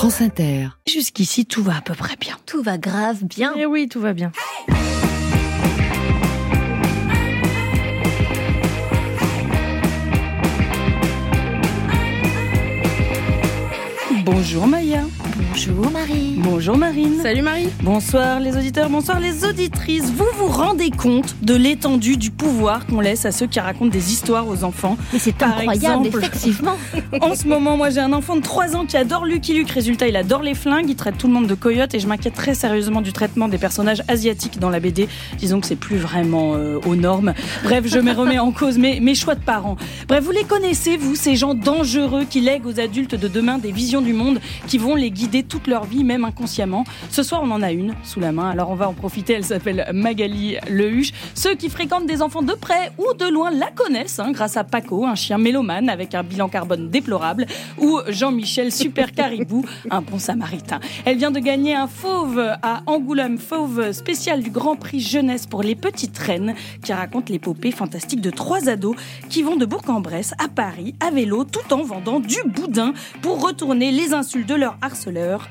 France Inter. Jusqu'ici, tout va à peu près bien. Tout va grave bien. Eh oui, tout va bien. Bonjour Maya. Bonjour Marie. Bonjour Marine. Salut Marie. Bonsoir les auditeurs, bonsoir les auditrices. Vous vous rendez compte de l'étendue du pouvoir qu'on laisse à ceux qui racontent des histoires aux enfants? Mais c'est incroyable, exemple. effectivement. En ce moment, moi j'ai un enfant de 3 ans qui adore Lucky Luke. Résultat, il adore les flingues, il traite tout le monde de coyote et je m'inquiète très sérieusement du traitement des personnages asiatiques dans la BD. Disons que c'est plus vraiment euh, aux normes. Bref, je me remets en cause mes, mes choix de parents. Bref, vous les connaissez, vous, ces gens dangereux qui lèguent aux adultes de demain des visions du monde qui vont les guider toute leur vie, même inconsciemment. Ce soir, on en a une sous la main, alors on va en profiter. Elle s'appelle Magali Lehuche. Ceux qui fréquentent des enfants de près ou de loin la connaissent, hein, grâce à Paco, un chien mélomane avec un bilan carbone déplorable, ou Jean-Michel Super Caribou, un bon samaritain. Elle vient de gagner un fauve à Angoulême, fauve spécial du Grand Prix Jeunesse pour les petites reines, qui raconte l'épopée fantastique de trois ados qui vont de Bourg-en-Bresse à Paris à vélo tout en vendant du boudin pour retourner les insultes de leurs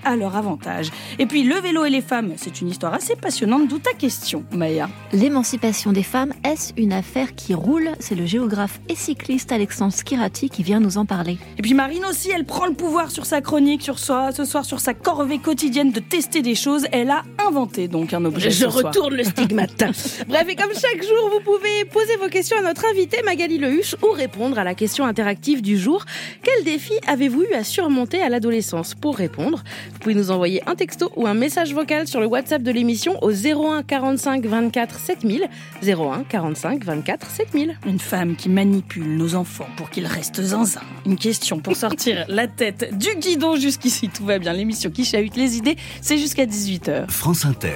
à leur avantage. Et puis le vélo et les femmes, c'est une histoire assez passionnante, d'où ta question, Maya. L'émancipation des femmes, est-ce une affaire qui roule? C'est le géographe et cycliste Alexandre Skirati qui vient nous en parler. Et puis Marine aussi, elle prend le pouvoir sur sa chronique, sur soi, ce soir sur sa corvée quotidienne de tester des choses. Elle a inventé donc un objet. Je ce soir. retourne le stigmate. Bref, et comme chaque jour, vous pouvez poser vos questions à notre invité Magali Lehuche ou répondre à la question interactive du jour. Quel défi avez-vous eu à surmonter à l'adolescence? Pour répondre, vous pouvez nous envoyer un texto ou un message vocal sur le WhatsApp de l'émission au 01 45 24 7000. 01 45 24 7000. Une femme qui manipule nos enfants pour qu'ils restent zinzin. Une question pour sortir la tête du guidon jusqu'ici. Tout va bien. L'émission qui chahute les idées, c'est jusqu'à 18h. France Inter.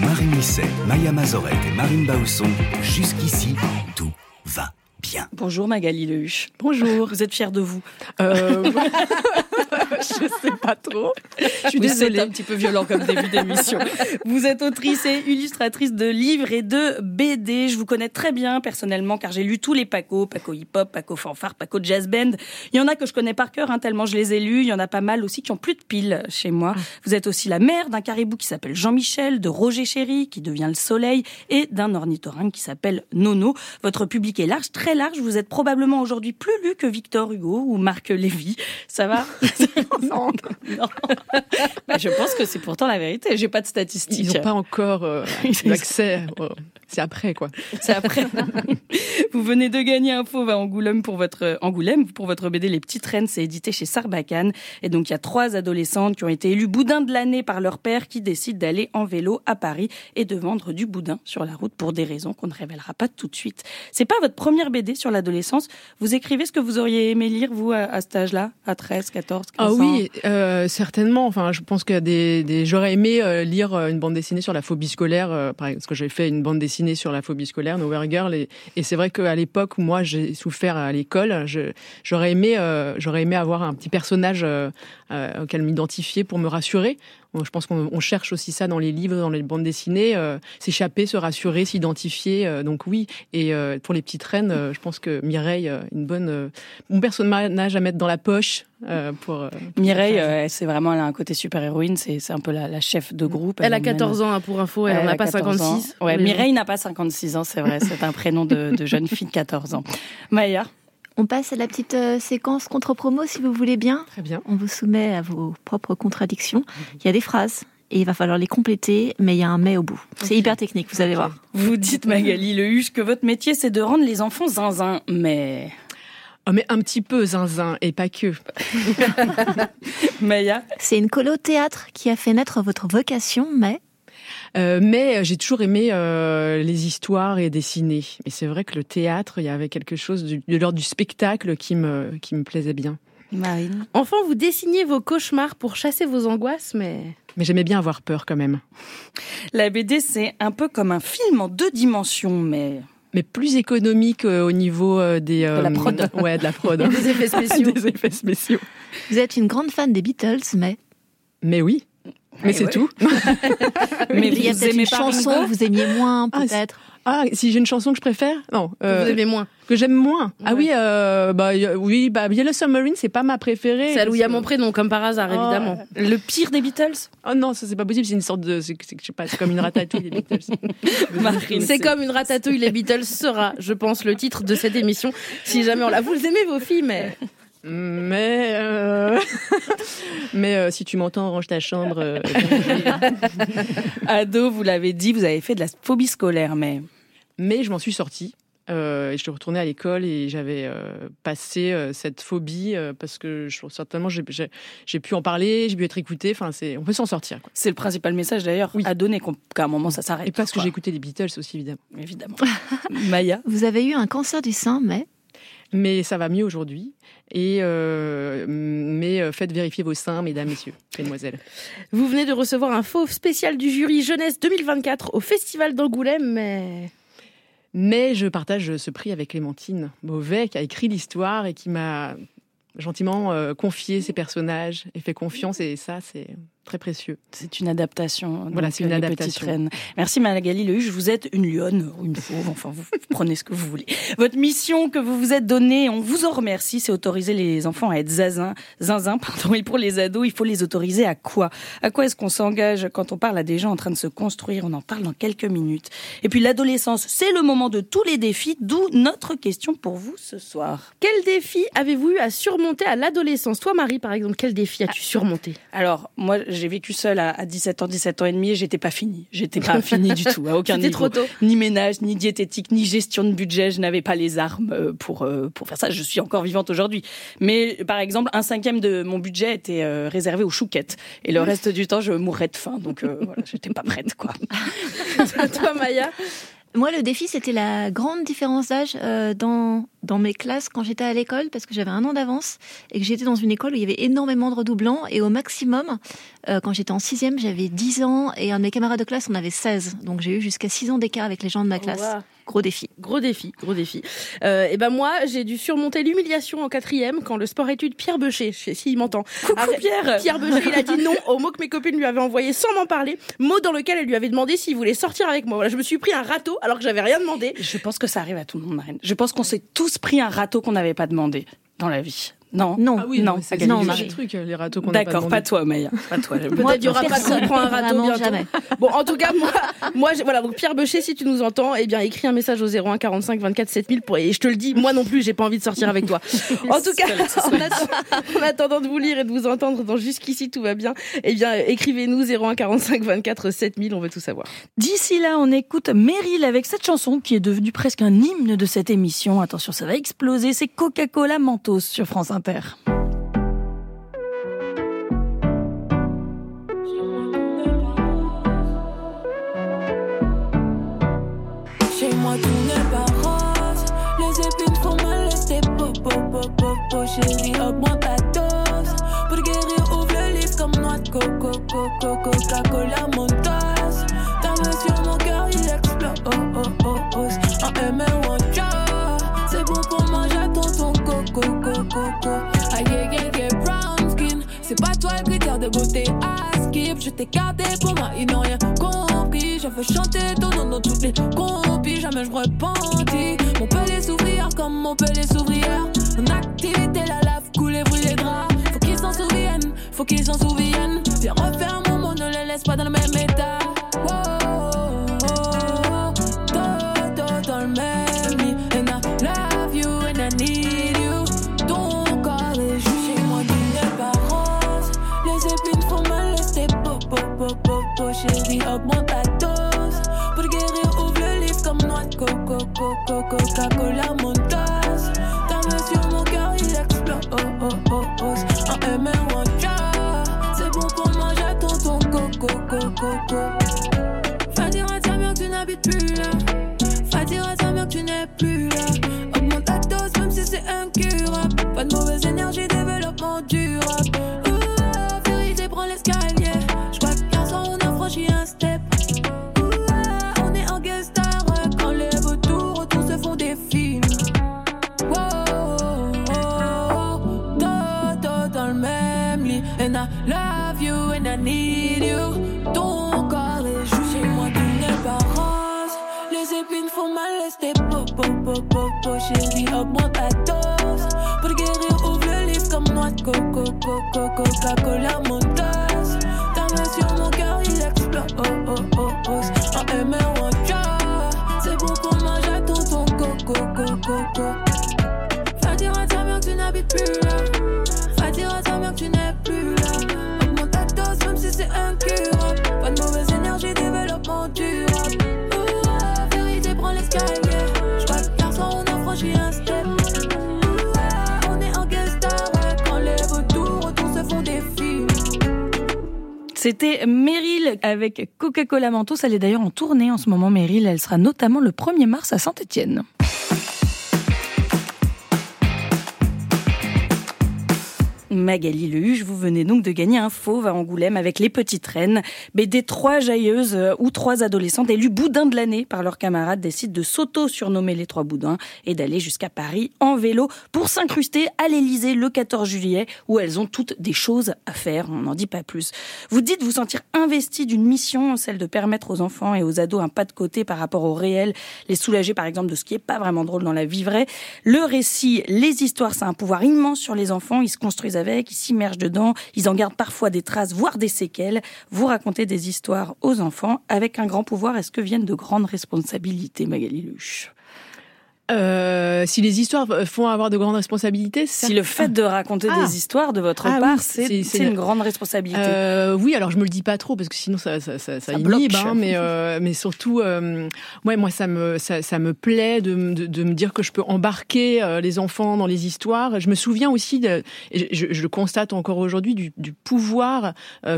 Marie Misset, Maya Mazoret et Marine Bausson. Jusqu'ici, tout va bien. Bonjour Magali Lehuche. Bonjour. Vous êtes fière de vous Euh... je sais pas trop. Je suis Oui, c'est désolée. un petit peu violent comme début d'émission. Vous êtes autrice et illustratrice de livres et de BD. Je vous connais très bien personnellement car j'ai lu tous les Paco, Paco hip hop, Paco fanfare, Paco jazz band. Il y en a que je connais par cœur hein, tellement je les ai lus. Il y en a pas mal aussi qui ont plus de piles chez moi. Vous êtes aussi la mère d'un caribou qui s'appelle Jean-Michel, de Roger Chéri qui devient le soleil et d'un ornithorynque qui s'appelle Nono. Votre public est large, très large. Vous êtes probablement aujourd'hui plus lu que Victor Hugo ou Marc Lévy. Ça va? Non. non. Bah, je pense que c'est pourtant la vérité. J'ai pas de statistiques. Ils n'ont pas encore euh, l'accès. euh, C'est après, quoi. C'est après. vous venez de gagner un fauve à Angoulême pour votre Angoulême pour votre BD Les Petites Reines. C'est édité chez Sarbacane. Et donc il y a trois adolescentes qui ont été élues boudin de l'année par leur père, qui décident d'aller en vélo à Paris et de vendre du boudin sur la route pour des raisons qu'on ne révélera pas tout de suite. C'est pas votre première BD sur l'adolescence. Vous écrivez ce que vous auriez aimé lire vous à, à cet âge-là, à 13, 14, 15 Ah oui, euh, certainement. Enfin, je pense que des, des... j'aurais aimé euh, lire euh, une bande dessinée sur la phobie scolaire, euh, parce que j'ai fait une bande dessinée sur la phobie scolaire, Nowhere Girl, et, et c'est vrai qu'à l'époque moi j'ai souffert à l'école, j'aurais aimé, euh, j'aurais aimé avoir un petit personnage euh, euh, auquel m'identifier pour me rassurer. Je pense qu'on on cherche aussi ça dans les livres, dans les bandes dessinées, euh, s'échapper, se rassurer, s'identifier. euh, donc oui, et euh, pour les petites reines, euh, je pense que Mireille, une bonne, euh, bon personnage à mettre dans la poche euh, pour. Mireille, euh, c'est vraiment elle a un côté super héroïne. C'est c'est un peu la, la chef de groupe. Elle a emmène- 14 ans, hein, pour info, elle, Elle en a a pas 14 ans. 56. Ouais, Mireille n'a pas 56 ans, c'est vrai. C'est un prénom de, de jeune fille de 14 ans. Maya, On passe à la petite euh, séquence contre-promo si vous voulez bien. Très bien. On vous soumet à vos propres contradictions. Il y a des phrases et il va falloir les compléter, mais il y a un mais au bout. C'est hyper technique, vous allez voir. vous dites Magali Lehuche que votre métier c'est de rendre les enfants zinzin, mais Oh, mais un petit peu zinzin et pas que. Maya, C'est une colo théâtre qui a fait naître votre vocation, mais Euh, mais j'ai toujours aimé euh, les histoires et dessiner. Et c'est vrai que le théâtre, il y avait quelque chose du, de l'ordre du spectacle qui me, qui me plaisait bien. Marine. Enfant, vous dessinez vos cauchemars pour chasser vos angoisses, mais... Mais j'aimais bien avoir peur quand même. La BD c'est un peu comme un film en deux dimensions, mais Mais plus économique euh, au niveau euh, des... la prod. Ouais, de la prod. Des effets spéciaux. des effets spéciaux. vous êtes une grande fan des Beatles, mais Mais oui. Mais c'est ouais. tout. mais il y a vous peut-être une chanson que vous aimiez moins, Ah, peut-être. Ah, si j'ai une chanson que je préfère Non. Que euh, vous aimez moins. que j'aime moins. Ah oui, euh, bah y oui, bah Yellow Submarine, c'est pas ma préférée. Celle où il y a mon prénom, comme par hasard, Oh, évidemment. Le pire des Beatles Oh non, ça c'est pas possible. C'est une sorte de, c'est je sais pas, c'est comme une ratatouille les Beatles. C'est comme une ratatouille, les Beatles sera, je pense, le titre de cette émission. Si jamais on la. Vous aimez vos filles, mais. Mais euh, mais euh, si tu m'entends, range ta chambre. euh. Ado, vous l'avez dit, vous avez fait de la phobie scolaire, mais mais je m'en suis sortie. Euh, et je suis retournée à l'école et j'avais euh, passé euh, cette phobie euh, parce que je, certainement j'ai- j'ai j'ai pu en parler, j'ai pu être écoutée. Enfin, c'est on peut s'en sortir. Quoi. c'est le principal message d'ailleurs Oui. à donner qu'à un moment ça s'arrête. Et parce que j'ai écouté les Beatles aussi évidemment. Évidemment. Maya Vous avez eu un cancer du sein, mais Mais ça va mieux aujourd'hui. Et euh, mais euh, faites vérifier vos seins, mesdames, messieurs, mesdemoiselles. Vous venez de recevoir un faux spécial du jury jeunesse 2024 au Festival d'Angoulême, mais. Mais je partage ce prix avec Clémentine Beauvais, qui a écrit l'histoire et qui m'a gentiment euh, confié ses personnages et fait confiance. Et ça, c'est très précieux. C'est une adaptation. Voilà, c'est une Les adaptation. Reines. Merci Magali Lehuche. Vous êtes une lionne ou une fauve. Enfin, vous prenez ce que vous voulez. Votre mission que vous vous êtes donnée, on vous en remercie, c'est autoriser les enfants à être zazin, zinzin. Pardon. Et pour les ados, il faut les autoriser à quoi? À quoi est-ce qu'on s'engage quand on parle à des gens en train de se construire? On en parle dans quelques minutes. Et puis l'adolescence, c'est le moment de tous les défis, d'où notre question pour vous ce soir. Quel défi avez-vous eu à surmonter à l'adolescence? Toi, Marie, par exemple, quel défi as-tu surmonté? Alors, moi, j'ai vécu seule à, à 17 ans, 17 ans et demi, et j'étais pas finie. J'étais pas finie du tout, à aucun niveau. trop tôt. Ni ménage, ni diététique, ni gestion de budget. Je n'avais pas les armes euh, pour, euh, pour faire ça. Je suis encore vivante aujourd'hui. Mais, par exemple, un cinquième de mon budget était euh, réservé aux chouquettes. Et le reste du temps, je mourrais de faim. Donc, euh, voilà, j'étais pas prête, quoi. Toi, Maya? Moi, le défi, c'était la grande différence d'âge euh, dans, dans mes classes quand j'étais à l'école, parce que j'avais un an d'avance et que j'étais dans une école où il y avait énormément de redoublants. Et au maximum, euh, quand j'étais en sixième, j'avais 10 ans et un de mes camarades de classe, on avait 16. Donc j'ai eu jusqu'à 6 ans d'écart avec les gens de ma classe. Wow. Gros défi. Gros défi, gros défi. Euh, et ben moi, j'ai dû surmonter l'humiliation en quatrième quand le sport-études Pierre Beucher, je sais s'il m'entend. Coucou. Pierre Pierre Beucher, il a dit non au mot que mes copines lui avaient envoyé sans m'en parler, mot dans lequel elle lui avait demandé s'il voulait sortir avec moi. Voilà, je me suis pris un râteau alors que j'avais rien demandé. Je pense que ça arrive à tout le monde, Marine. Je pense qu'on s'est tous pris un râteau qu'on n'avait pas demandé dans la vie. Non Non, Ah oui, non, non, c'est non, le truc, les râteaux qu'on a pas D'accord, pas toi, Maya. Pas toi. Peut-être il y aura pas personne, de prend un râteau bientôt. jamais. Bon, en tout cas, moi, moi, voilà, donc Pierre Beucher, si tu nous entends, eh bien, écris un message au 01 45 24 7000 pour, et je te le dis, moi non plus, j'ai pas envie de sortir avec toi. En tout cas, en, atten- en attendant de vous lire et de vous entendre dans Jusqu'ici tout va bien, eh bien, écrivez-nous 01 45 24 7000, on veut tout savoir. D'ici là, on écoute Meryl avec cette chanson qui est devenue presque un hymne de cette émission. Attention, ça va exploser. C'est Coca-Cola Sur France Inter. Chez moi tout n'est pas Les épines font mal, laissez pop pop Chérie augmente ta dose. Pour guérir ouvre le livre comme noix de coco coco Coca-Cola Mentos à Je t'ai gardé pour moi ils n'ont rien compris. Je fais chanter ton nom dans toutes les compis. Jamais je me repentis Mon pelé s'ouvrir comme mon pelé s'ouvrière En And I love you and I need you. Ton corps est juste Chez moi pas Les épines font mal rester po, po, po, po, po, chérie, augmente ta dose. Pour guérir, ouvre le livre comme moi, coco, coco, Coca-Cola, mon C'était Meryl avec Coca-Cola Mentos. Elle est d'ailleurs en tournée en ce moment, Meryl. Elle sera notamment le 1er mars à Saint-Etienne. Magali Lehuche, vous venez donc de gagner un fauve à Angoulême avec Les Petites Reines. BD trois jailleuses euh, ou trois adolescentes élues boudins de l'année par leurs camarades décident de s'auto-surnommer les trois boudins et d'aller jusqu'à Paris en vélo pour s'incruster à l'Elysée le 14 juillet où elles ont toutes des choses à faire. On n'en dit pas plus. Vous dites vous sentir investi d'une mission, celle de permettre aux enfants et aux ados un pas de côté par rapport au réel, les soulager par exemple de ce qui est pas vraiment drôle dans la vie vraie. Le récit, les histoires, ça a un pouvoir immense sur les enfants. Ils se construisent avec, ils s'immergent dedans, ils en gardent parfois des traces, voire des séquelles. Vous racontez des histoires aux enfants avec un grand pouvoir. Est-ce que viennent de grandes responsabilités, Magali Luche? Euh, si les histoires font avoir de grandes responsabilités, Si le fait de raconter Ah. des histoires de votre Ah part, c'est- c'est c'est c'est le- une grande responsabilité. Euh, oui, alors je me le dis pas trop parce que sinon ça ça ça, ça Ça inhibe, hein, mais euh, mais surtout euh, ouais moi ça me ça, ça me plaît de, me- de, de me dire que je peux embarquer euh, les enfants dans les histoires. Je me souviens aussi de et je, je le constate encore aujourd'hui du, du pouvoir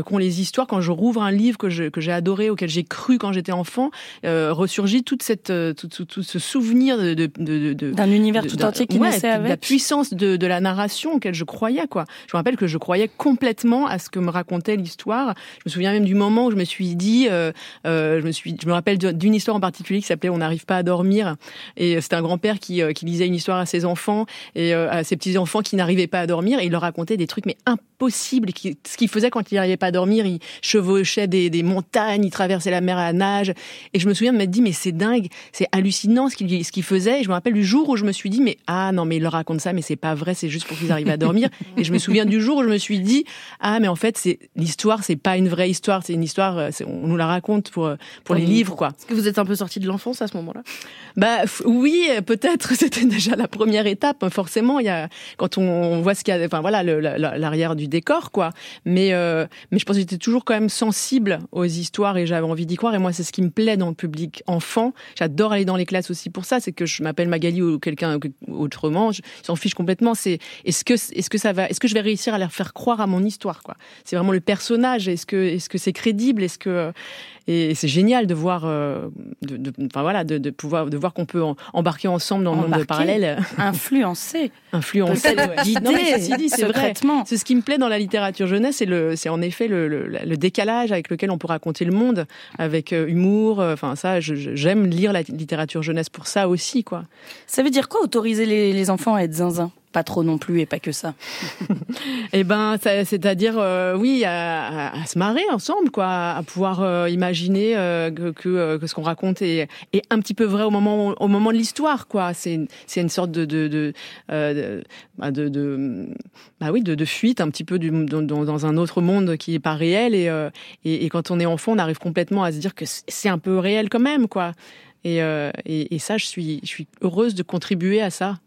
qu'ont les histoires quand je rouvre un livre que je que j'ai adoré auquel j'ai cru quand j'étais enfant euh, ressurgit toute cette tout, tout, tout ce souvenir de- D'un univers de- tout entier qui ouais, naissait de la avec. puissance de, de la narration auquel je croyais quoi. Je me rappelle que je croyais complètement à ce que me racontait l'histoire. Je me souviens même du moment où je me suis dit, euh, euh, je me suis, je me rappelle d'une histoire en particulier qui s'appelait On n'arrive pas à dormir et c'était un grand-père qui, euh, qui lisait une histoire à ses enfants et euh, à ses petits enfants qui n'arrivaient pas à dormir et il leur racontait des trucs mais impossibles. Qui, ce qu'il faisait quand il n'arrivait pas à dormir, il chevauchait des, des montagnes, il traversait la mer à la nage et je me souviens de m'être dit mais c'est dingue, c'est hallucinant ce qu'il ce qu'il faisait. Je me rappelle du jour où je me suis dit mais ah non mais il leur raconte ça mais c'est pas vrai, c'est juste pour qu'ils arrivent à dormir. Et je me souviens du jour où je me suis dit ah mais en fait c'est l'histoire c'est pas une vraie histoire, c'est une histoire euh, on nous la raconte pour euh, pour les livres quoi. Est-ce que vous êtes un peu sorti de l'enfance à ce moment-là? Bah oui, peut-être c'était déjà la première étape. hein, Forcément, il y a quand on voit ce qu'il y a, enfin voilà, l'arrière du décor, quoi. Mais euh, mais je pense que j'étais toujours quand même sensible aux histoires et j'avais envie d'y croire. Et moi, c'est ce qui me plaît dans le public enfant. J'adore aller dans les classes aussi pour ça. C'est que je m'appelle Magali ou quelqu'un autrement, je s'en fiche complètement. C'est est-ce que est-ce que ça va, est-ce que je vais réussir à leur faire croire à mon histoire, quoi? C'est vraiment le personnage. Est-ce que est-ce que c'est crédible? Est-ce que et c'est génial de voir, euh, de, de- enfin voilà, de, de pouvoir, de voir qu'on peut en- embarquer ensemble dans le monde parallèle, influencer, peut-être ouais. dit, c'est vrai. C'est ce qui me plaît dans la littérature jeunesse, c'est le, c'est en effet le, le, le décalage avec lequel on peut raconter le monde, avec euh, humour. euh, Enfin ça, j'aime lire la littérature jeunesse pour ça aussi, quoi. Ça veut dire quoi autoriser les, les enfants à être zinzin Pas trop non plus et pas que ça. Eh ben, c'est-à-dire, euh, oui, à, se marrer ensemble, quoi, à pouvoir euh, imaginer euh, que, ce qu'on raconte est, un petit peu vrai au moment, au moment de l'histoire, quoi. C'est, une- sorte de, bah, de, de- bah oui, de, fuite un petit peu dans, un autre monde qui est pas réel. Et, et, quand on est enfant, on arrive complètement à se dire que c'est un peu réel quand même, quoi. Et, et, et ça, je suis, je suis heureuse de contribuer à ça,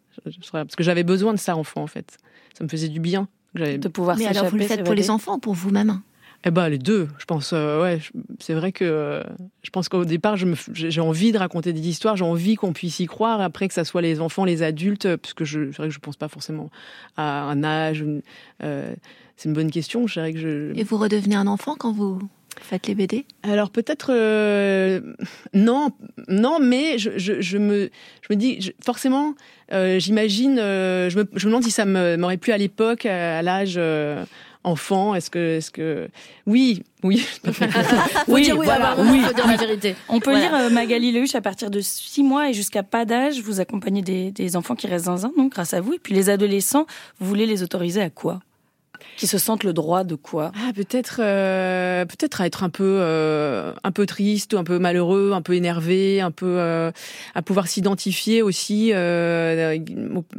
parce que j'avais besoin de ça enfant, en fait. Ça me faisait du bien. J'avais De pouvoir Mais alors, vous le faites pour les enfants ou pour vous-même eh ben les deux, je pense. euh, ouais, c'est vrai que euh, je pense qu'au départ, j'ai envie de raconter des histoires, j'ai envie qu'on puisse y croire. Après que ça soit les enfants, les adultes, euh, parce que je, c'est vrai que je pense pas forcément à un âge. une- euh, c'est une bonne question. Je dirais que je. Et vous redevenez un enfant quand vous faites les BD Alors peut-être euh, non, non, mais je, je, je me, je me dis je- forcément, euh, j'imagine, euh, je, me, je me demande si ça me- m'aurait plu à l'époque, à, à l'âge euh, enfant. Est-ce que, est-ce que, oui, oui. Oui, dire oui, voilà, avoir raison, oui. faut dire la vérité. On peut Voilà. lire euh, Magali Lehuche à partir de 6 mois et jusqu'à pas d'âge. Vous accompagnez des, des enfants qui restent zinzin, donc grâce à vous. Et puis les adolescents, vous voulez les autoriser à quoi? Qui se sentent le droit de quoi? Ah, Peut-être euh, peut-être à être un peu euh, un peu triste, un peu malheureux, un peu énervé, un peu euh, à pouvoir s'identifier aussi euh,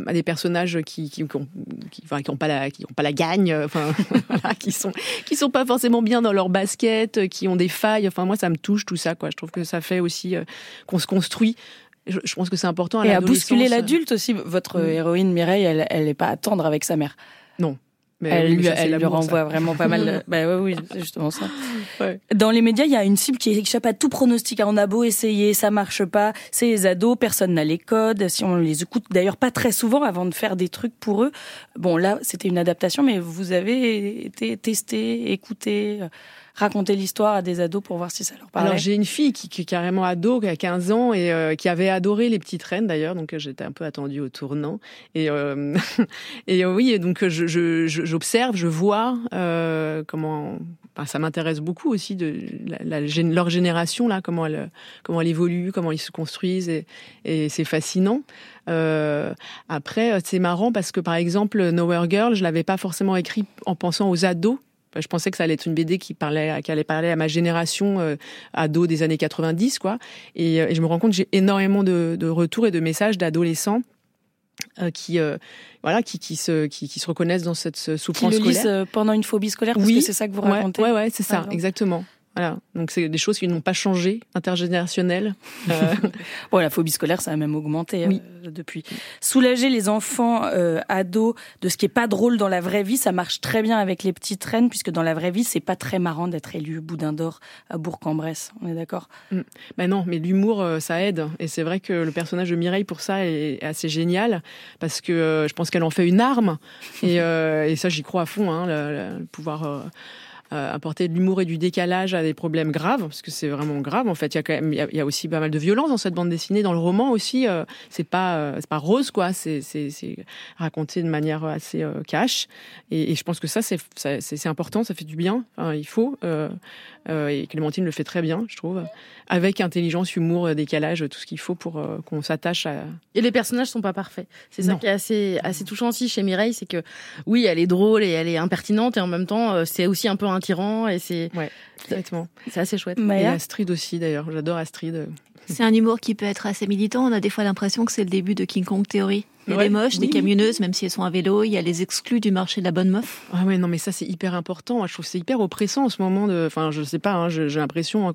à des personnages qui qui, qui, ont, qui, enfin, qui ont pas la qui ont pas la gagne, enfin voilà, qui sont qui sont pas forcément bien dans leur basket, qui ont des failles. Enfin moi ça me touche tout ça quoi. Je trouve que ça fait aussi qu'on se construit je, pense que c'est important. À et à bousculer l'adulte aussi. Votre mm. héroïne Mireille, elle, elle est pas à tendre avec sa mère. Non. Mais elle, lui, elle lui renvoie vraiment pas mal. bah oui, oui, c'est justement ça. Ouais. Dans les médias, il y a une cible qui échappe à tout pronostic. On a beau essayer, ça marche pas. C'est les ados, personne n'a les codes. Si on les écoute d'ailleurs pas très souvent avant de faire des trucs pour eux. Bon, là, c'était une adaptation, mais vous avez été testé, écouté raconter l'histoire à des ados pour voir si ça leur parlait Alors j'ai une fille qui, qui, est carrément ado, qui a 15 ans et euh, qui avait adoré les petites reines d'ailleurs, donc euh, j'étais un peu attendue au tournant. Et, euh, et oui, et donc j'observe, je, je, vois comment. Enfin, ça m'intéresse beaucoup aussi de la, la, leur génération là, comment elle comment elle évolue, comment ils se construisent et, et c'est fascinant. Euh, après, c'est marrant parce que par exemple, Nowhere Girl, je l'avais pas forcément écrit en pensant aux ados je pensais que ça allait être une BD qui parlait, qui allait parler à ma génération euh, ado des années 90, quoi. Et, euh, et je me rends compte que j'ai énormément de, de, retours et de messages d'adolescents euh, qui, euh, voilà, qui, qui se, qui, qui, se reconnaissent dans cette souffrance qui le scolaire. Lisent pendant une phobie scolaire, parce oui, que c'est ça que vous racontez. Ouais, ouais, c'est ça, exactement. Voilà. Donc c'est des choses qui n'ont pas changé, intergénérationnelles. Euh... bon, la phobie scolaire, ça a même augmenté oui. euh, depuis. Soulager les enfants euh, ados de ce qui est pas drôle dans la vraie vie, ça marche très bien avec les petites reines, puisque dans la vraie vie, c'est pas très marrant d'être élu boudin d'or à Bourg-en-Bresse. On est d'accord? Ben non, mais l'humour, euh, ça aide. Et c'est vrai que le personnage de Mireille, pour ça, est assez génial, parce que je pense qu'elle en fait une arme. Et, et ça, j'y crois à fond, hein, le, le pouvoir euh, apporter de l'humour et du décalage à des problèmes graves, parce que c'est vraiment grave. En fait, il y a quand même, il y, y, a aussi pas mal de violence dans cette bande dessinée, dans le roman aussi. Euh, c'est pas, euh, c'est pas rose quoi. C'est, c'est, c'est raconté de manière assez euh, cash. Et, et, je pense que ça, c'est, c'est, important, ça fait du bien. Enfin, il faut. Et Clémentine le fait très bien, je trouve, avec intelligence, humour, décalage, tout ce qu'il faut pour qu'on s'attache à. Et les personnages sont pas parfaits. C'est ça qui est assez, assez touchant aussi chez Mireille, c'est que oui, elle est drôle et elle est impertinente, et en même temps, c'est aussi un peu un tyran et c'est ouais, exactement. C'est assez chouette. Maya. Et Astrid aussi d'ailleurs, j'adore Astrid. C'est un humour qui peut être assez militant. On a des fois l'impression que c'est le début de King Kong Theory. Il y a ouais, des moches, oui. des camionneuses, même si elles sont à vélo. Il y a les exclus du marché de la bonne meuf. Ah ouais, non, mais ça c'est hyper important. Je trouve c'est hyper oppressant en ce moment. De, enfin, je sais pas. Hein, j'ai l'impression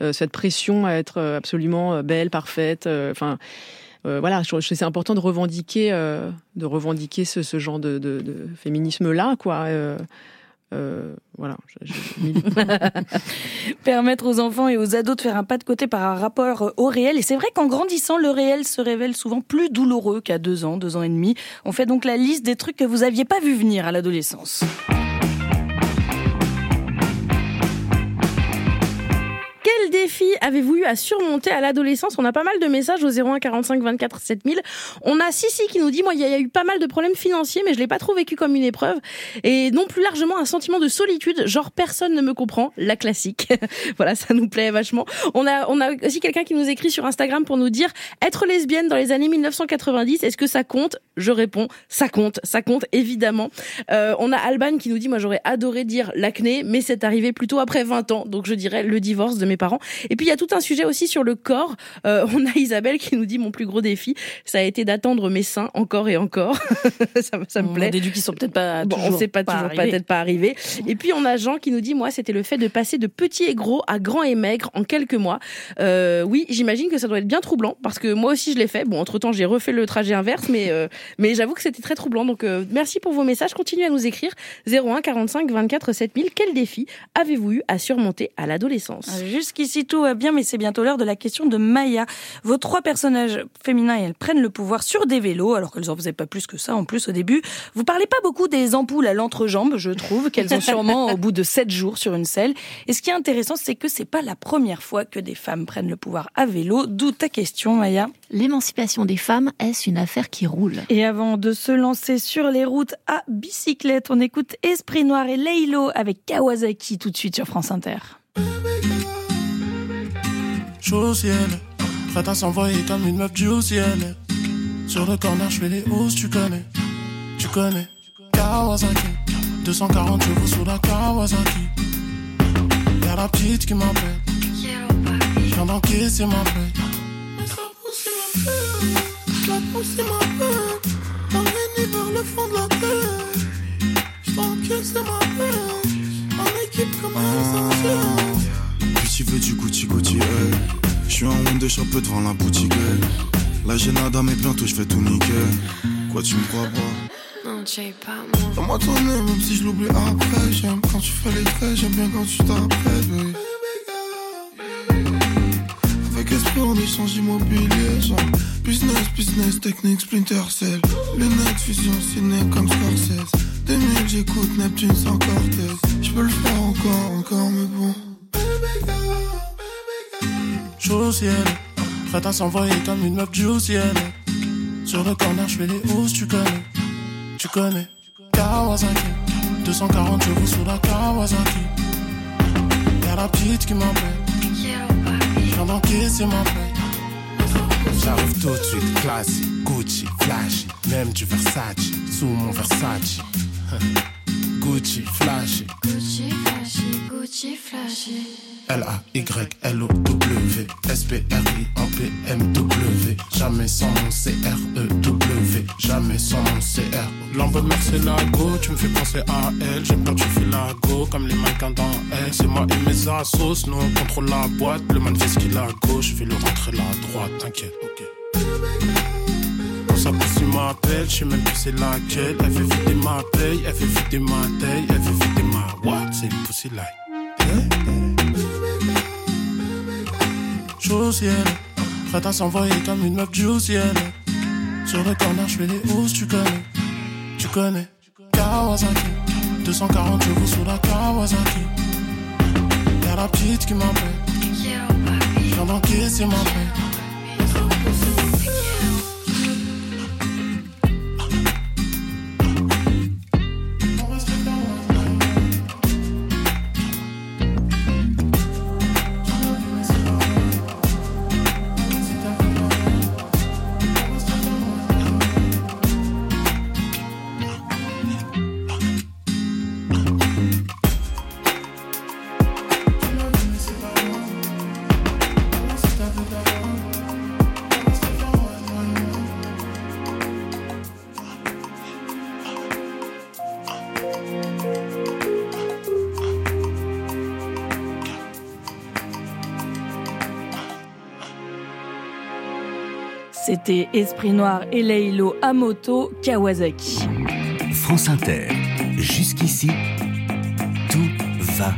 euh, cette pression à être absolument belle, parfaite. Euh, enfin. Euh, voilà, je trouve que c'est important de revendiquer, euh, de revendiquer ce, ce genre de, de, de féminisme là, quoi. Euh, euh, voilà. Je, je... Permettre aux enfants et aux ados de faire un pas de côté par un rapport au réel. Et c'est vrai qu'en grandissant, le réel se révèle souvent plus douloureux qu'à deux ans, deux ans et demi. On fait donc la liste des trucs que vous aviez pas vu venir à l'adolescence. Quel défi avez-vous eu à surmonter à l'adolescence? On a pas mal de messages au 01 45 24 7000. On a Sissi qui nous dit moi il y a eu pas mal de problèmes financiers mais je l'ai pas trop vécu comme une épreuve et non plus largement un sentiment de solitude, genre personne ne me comprend, la classique. voilà, ça nous plaît vachement. On a on a aussi quelqu'un qui nous écrit sur Instagram pour nous dire être lesbienne dans les années 1990, est-ce que ça compte? Je réponds ça compte, ça compte évidemment. Euh, on a Alban qui nous dit moi j'aurais adoré dire l'acné mais c'est arrivé plutôt après 20 ans donc je dirais le divorce de mes parents. Puis il y a tout un sujet aussi sur le corps. Euh, on a Isabelle qui nous dit mon plus gros défi, ça a été d'attendre mes seins encore et encore. ça, ça, me on plaît. On déduit qu'ils sont peut-être pas. Bon, on sait pas, pas toujours peut-être pas arrivé. Et puis on a Jean qui nous dit moi c'était le fait de passer de petit et gros à grand et maigre en quelques mois. Euh, oui, j'imagine que ça doit être bien troublant parce que moi aussi je l'ai fait. Bon, entre temps j'ai refait le trajet inverse, mais euh, mais j'avoue que c'était très troublant. Donc euh, merci pour vos messages. Continuez à nous écrire 01 45 24 7000. Quel défi avez-vous eu à surmonter à l'adolescence? Jusqu'ici tout va bien, mais c'est bientôt l'heure de la question de Maya. Vos trois personnages féminins, elles prennent le pouvoir sur des vélos, alors qu'elles en faisaient pas plus que ça en plus au début. Vous parlez pas beaucoup des ampoules à l'entrejambe, je trouve, qu'elles ont sûrement au bout de sept jours sur une selle. Et ce qui est intéressant, c'est que c'est pas la première fois que des femmes prennent le pouvoir à vélo. D'où ta question, Maya. L'émancipation des femmes, est-ce une affaire qui roule? Et avant de se lancer sur les routes à bicyclette, on écoute Esprit Noir et Leilo avec Kawasaki tout de suite sur France Inter. Au ciel, prête à s'envoyer comme une meuf du au ciel. Sur le corner, je fais les hausses, tu connais, tu connais. Kawasaki, 240 chevaux sous la Kawasaki. Y'a la petite qui m'appelle. Viens d'encaisser ma paix. Mais ça pousse ma paix. Ça pousse ma paix. Emmène vers le fond de la terre. J't'encaisse ma paix. En équipe comme un essentiel. Tu veux du Gucci Gucci, hey. J'suis en honte de peu devant la boutique, hey. La Génada mais bientôt j'fais tout niquer. Quoi tu me crois pas? Non, j'ai pas moi. Dans moi tourner, même si je l'oublie après. J'aime quand tu fais les traits, j'aime bien quand tu t'apprêtes. Avec esprit, on échange immobilier. Genre business, business, technique, splinter cell. Lunettes, fusion, ciné comme Scorsese. 2000, j'écoute Neptune sans Cortez. J'peux le faire encore, encore, mais bon. Chaud au ciel, prête à s'envoyer comme une meuf du ciel. Sur le corner, j'fais les hausses, tu connais. Tu connais. Kawasaki, 240 chevaux sous la Kawasaki. Y'a la petite qui m'appelle. Viens d'encaisser ma paix. J'arrive tout de suite, classique, Gucci, flashy, même du Versace, sous mon Versace. Gucci, flashy, Gucci flashy, Gucci flashy. L-A-Y-L-O-W, S-P-R-I-N-P-M-W, jamais sans mon C-R-E-W, jamais sans mon C-R. L'envol Marcelago, tu me fais penser à elle. J'aime quand tu fais la go, comme les mannequins dans elle. C'est moi et mes assos, nous on contrôle la boîte. Le man fait ce qu'il a à gauche, je vais le rentrer la droite, t'inquiète, ok. Sa pussy m'appelle, je sais même plus c'est laquelle. Elle fait vider ma paye, elle fait vider ma taille, elle fait vider ma what? C'est une pussy like. Au ciel, prête à s'envoyer comme une meuf du ciel. Sur le corner, je fais les hausses, tu connais, tu connais. Kawasaki, 240 chevaux sous la Kawasaki. Y'a la petite qui m'appelle, viens d'encaisser ma paix. Esprit Noir et Leilo à moto Kawasaki. France Inter. Jusqu'ici, tout va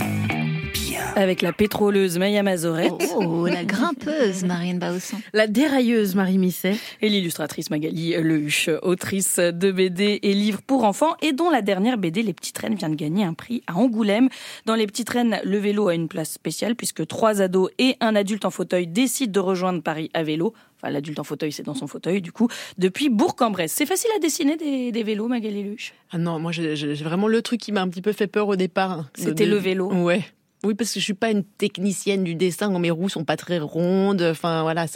bien. Avec la pétroleuse Maya Mazorette Oh, la grimpeuse Marine Bausson. La dérailleuse Marie Misset. et l'illustratrice Magali Lehuche, autrice de BD et livres pour enfants et dont la dernière BD Les Petites Reines vient de gagner un prix à Angoulême. Dans Les Petites Reines, le vélo a une place spéciale puisque trois ados et un adulte en fauteuil décident de rejoindre Paris à vélo. Enfin, l'adulte en fauteuil, c'est dans son fauteuil, du coup, depuis Bourg-en-Bresse. C'est facile à dessiner des, des vélos, Magali Lehuche Ah non, moi j'ai vraiment le truc qui m'a un petit peu fait peur au départ. hein. C'était De- le vélo. Ouais. Oui, parce que je suis pas une technicienne du dessin. Mes roues sont pas très rondes. Enfin voilà,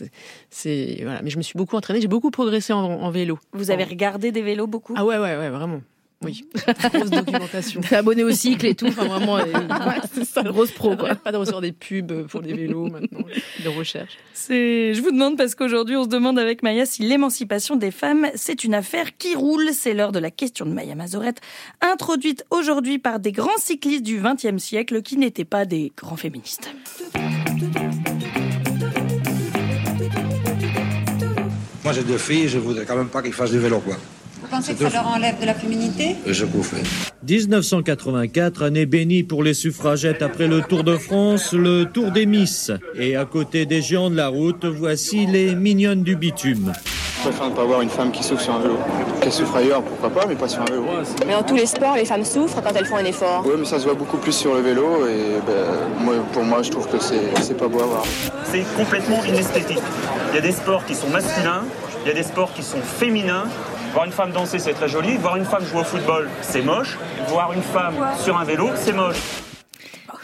c'est- voilà. Mais je me suis beaucoup entraînée. J'ai beaucoup progressé en, en vélo. Vous avez regardé des vélos beaucoup? Ah ouais, ouais, ouais, vraiment. Oui. Grosse documentation. T'es abonné au cycle et tout. Enfin, vraiment, euh, c'est ça. grosse pro, quoi. Pas de recevoir des pubs pour les vélos maintenant, de recherche. C'est, je vous demande parce qu'aujourd'hui on se demande avec Maya si l'émancipation des femmes c'est une affaire qui roule. C'est l'heure de la question de Maya Mazorette, introduite aujourd'hui par des grands cyclistes du XXe siècle qui n'étaient pas des grands féministes. Moi j'ai deux filles, je voudrais quand même pas qu'ils fassent du vélo quoi. Vous pensez que ça leur enlève de la féminité? Je bouffais. 1984, année bénie pour les suffragettes après le Tour de France, le Tour des Miss. Et à côté des géants de la route, voici les mignonnes du bitume. Je préfère ne pas voir une femme qui souffre sur un vélo. Qu'elle souffre ailleurs, pourquoi pas, mais pas sur un vélo. Mais dans tous les sports, les femmes souffrent quand elles font un effort. Oui, mais ça se voit beaucoup plus sur le vélo et ben, moi, pour moi, je trouve que c'est c'est pas beau à voir. C'est complètement inesthétique. Il y a des sports qui sont masculins, il y a des sports qui sont féminins. Voir une femme danser, c'est très joli. Voir une femme jouer au football, c'est moche. Voir une femme sur un vélo, c'est moche.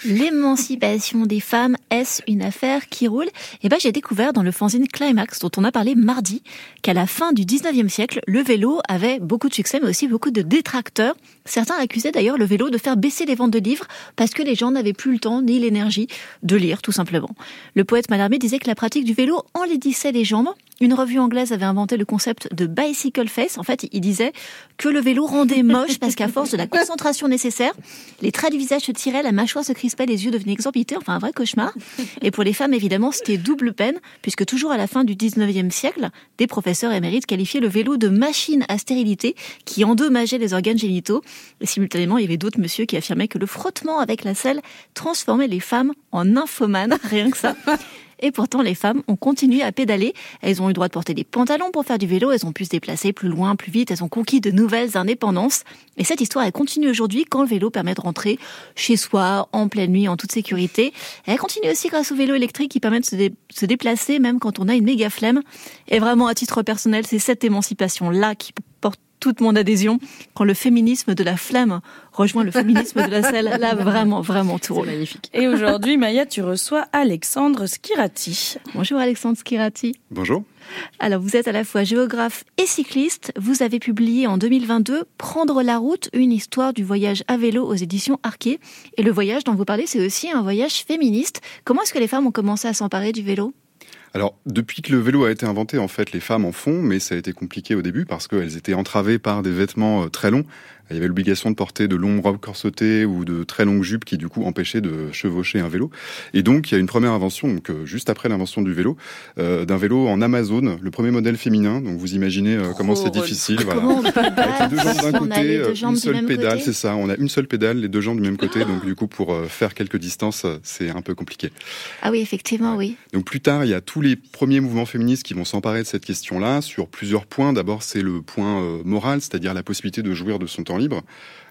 L'émancipation des femmes, est-ce une affaire qui roule? Eh ben, j'ai découvert dans le fanzine Climax, dont on a parlé mardi, qu'à la fin du 19e siècle, le vélo avait beaucoup de succès, mais aussi beaucoup de détracteurs. Certains accusaient d'ailleurs le vélo de faire baisser les ventes de livres parce que les gens n'avaient plus le temps ni l'énergie de lire, tout simplement. Le poète Mallarmé disait que la pratique du vélo enlaidissait les jambes. Une revue anglaise avait inventé le concept de bicycle face. En fait, il disait que le vélo rendait moche parce qu'à force de la concentration nécessaire, les traits du visage se tiraient, la mâchoire se crispait, les yeux devenaient exorbités, enfin un vrai cauchemar. Et pour les femmes, évidemment, c'était double peine, puisque toujours à la fin du 19e siècle, des professeurs émérites qualifiaient le vélo de machine à stérilité qui endommageait les organes génitaux. Et simultanément, il y avait d'autres monsieur qui affirmaient que le frottement avec la selle transformait les femmes en nymphomanes, rien que ça. Et pourtant, les femmes ont continué à pédaler. Elles ont eu le droit de porter des pantalons pour faire du vélo. Elles ont pu se déplacer plus loin, plus vite. Elles ont conquis de nouvelles indépendances. Et cette histoire, elle continue aujourd'hui quand le vélo permet de rentrer chez soi, en pleine nuit, en toute sécurité. elle continue aussi grâce au vélo électrique qui permet de se, se déplacer même quand on a une méga flemme. Et vraiment, à titre personnel, c'est cette émancipation-là qui toute mon adhésion quand le féminisme de la flamme rejoint le féminisme de la selle. Là, vraiment, vraiment tout magnifique. Et aujourd'hui, Maya, tu reçois Alexandre Skirati. Bonjour Alexandre Skirati. Bonjour. Alors, vous êtes à la fois géographe et cycliste. Vous avez publié en 2022 Prendre la route, une histoire du voyage à vélo aux éditions Arquet. Et le voyage dont vous parlez, c'est aussi un voyage féministe. Comment est-ce que les femmes ont commencé à s'emparer du vélo? Alors, depuis que le vélo a été inventé, en fait, les femmes en font, mais ça a été compliqué au début parce qu'elles étaient entravées par des vêtements euh, très longs il y avait l'obligation de porter de longues robes corsetées ou de très longues jupes qui du coup empêchaient de chevaucher un vélo. Et donc il y a une première invention, donc euh, juste après l'invention du vélo, euh, d'un vélo en Amazon, le premier modèle féminin. Donc vous imaginez euh, comment c'est difficile. Voilà. Avec les deux jambes d'un côté, une seule pédale, c'est ça. On a une seule pédale, les deux jambes du même côté. Donc du coup pour faire quelques distances, c'est un peu compliqué. Ah oui, effectivement, oui. Donc plus tard, il y a tous les premiers mouvements féministes qui vont s'emparer de cette question-là sur plusieurs points. D'abord, c'est le point moral, c'est-à-dire la possibilité de jouir de son temps libre.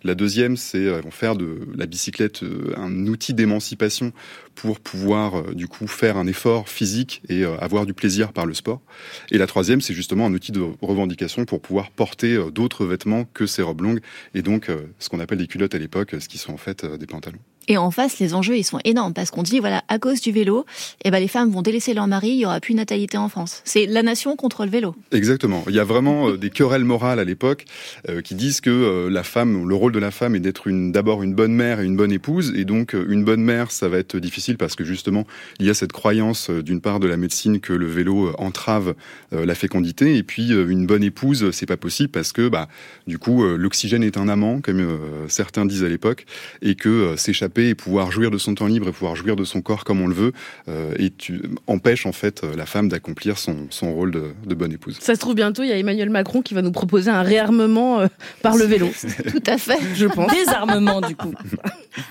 La deuxième, c'est euh, faire de la bicyclette euh, un outil d'émancipation pour pouvoir euh, du coup faire un effort physique et avoir du plaisir par le sport. Et la troisième, c'est justement un outil de revendication pour pouvoir porter d'autres vêtements que ces robes longues et donc ce qu'on appelle des culottes à l'époque, ce qui sont en fait des pantalons. Et en face, les enjeux, ils sont énormes parce qu'on dit, voilà, à cause du vélo, eh ben, les femmes vont délaisser leur mari, il y aura plus de natalité en France. C'est la nation contre le vélo. Exactement. Il y a vraiment euh, des querelles morales à l'époque euh, qui disent que euh, la femme, le rôle de la femme est d'être d'abord une bonne mère et une bonne épouse. Et donc, une bonne mère, ça va être difficile parce que justement, il y a cette croyance d'une part de la médecine que le vélo entrave la fécondité. Et puis, une bonne épouse, c'est pas possible parce que, bah, du coup, l'oxygène est un amant, comme certains disent à l'époque, et que s'échapper et pouvoir jouir de son temps libre et pouvoir jouir de son corps comme on le veut, euh, et tu empêches en fait la femme d'accomplir son, son rôle de, de, bonne épouse. Ça se trouve bientôt, il y a Emmanuel Macron qui va nous proposer un réarmement euh, par le vélo. Tout à fait, je pense. Désarmement du coup.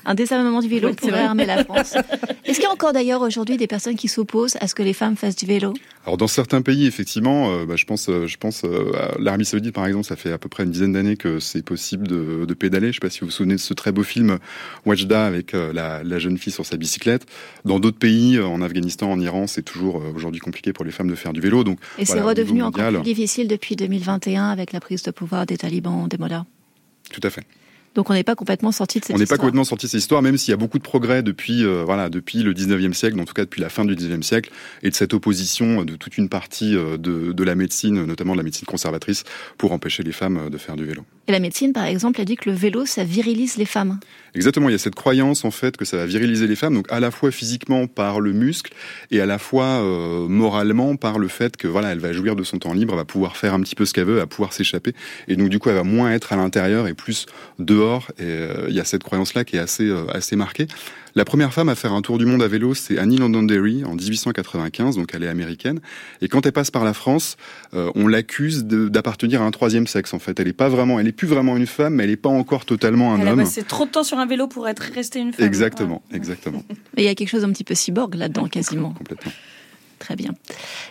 un désarmement du vélo oui, pour réarmer la France. Est-ce qu'il y a encore d'ailleurs aujourd'hui des personnes qui s'opposent à ce que les femmes fassent du vélo? Alors dans certains pays, effectivement, euh, bah, je pense, je pense à l'Arabie Saoudite par exemple, ça fait à peu près une dizaine d'années que c'est possible de, de, pédaler. Je ne sais pas si vous vous souvenez de ce très beau film Wajda avec euh, la, jeune fille sur sa bicyclette. Dans d'autres pays, euh, en Afghanistan, en Iran, c'est toujours euh, aujourd'hui compliqué pour les femmes de faire du vélo. Donc, Et c'est redevenu encore plus difficile depuis 2021 avec la prise de pouvoir des talibans, des mollahs. Tout à fait. Donc on n'est pas complètement sorti de cette histoire. On n'est pas complètement sorti de cette histoire, même s'il y a beaucoup de progrès depuis, euh, voilà, depuis le 19e siècle, en tout cas depuis la fin du 19e siècle, et de cette opposition de toute une partie de, de, la médecine, notamment de la médecine conservatrice, pour empêcher les femmes de faire du vélo. Et la médecine, par exemple, a dit que le vélo, ça virilise les femmes. Exactement, il y a cette croyance en fait que ça va viriliser les femmes, donc à la fois physiquement par le muscle et à la fois euh, moralement par le fait que voilà, elle va jouir de son temps libre, elle va pouvoir faire un petit peu ce qu'elle veut, elle va pouvoir s'échapper, et donc du coup elle va moins être à l'intérieur et plus dehors. Et euh, il y a cette croyance là qui est assez euh, assez marquée. La première femme à faire un tour du monde à vélo, c'est Annie Londonderry en 1895, donc elle est américaine. Et quand elle passe par la France, euh, on l'accuse d'appartenir à un troisième sexe. En fait, elle est pas vraiment, elle est plus vraiment une femme, mais elle est pas encore totalement un homme. C'est trop de temps sur un vélo pour être restée une femme. Exactement, exactement. Mais il y a quelque chose d'un petit peu cyborg là-dedans, quasiment. Complètement. Très bien.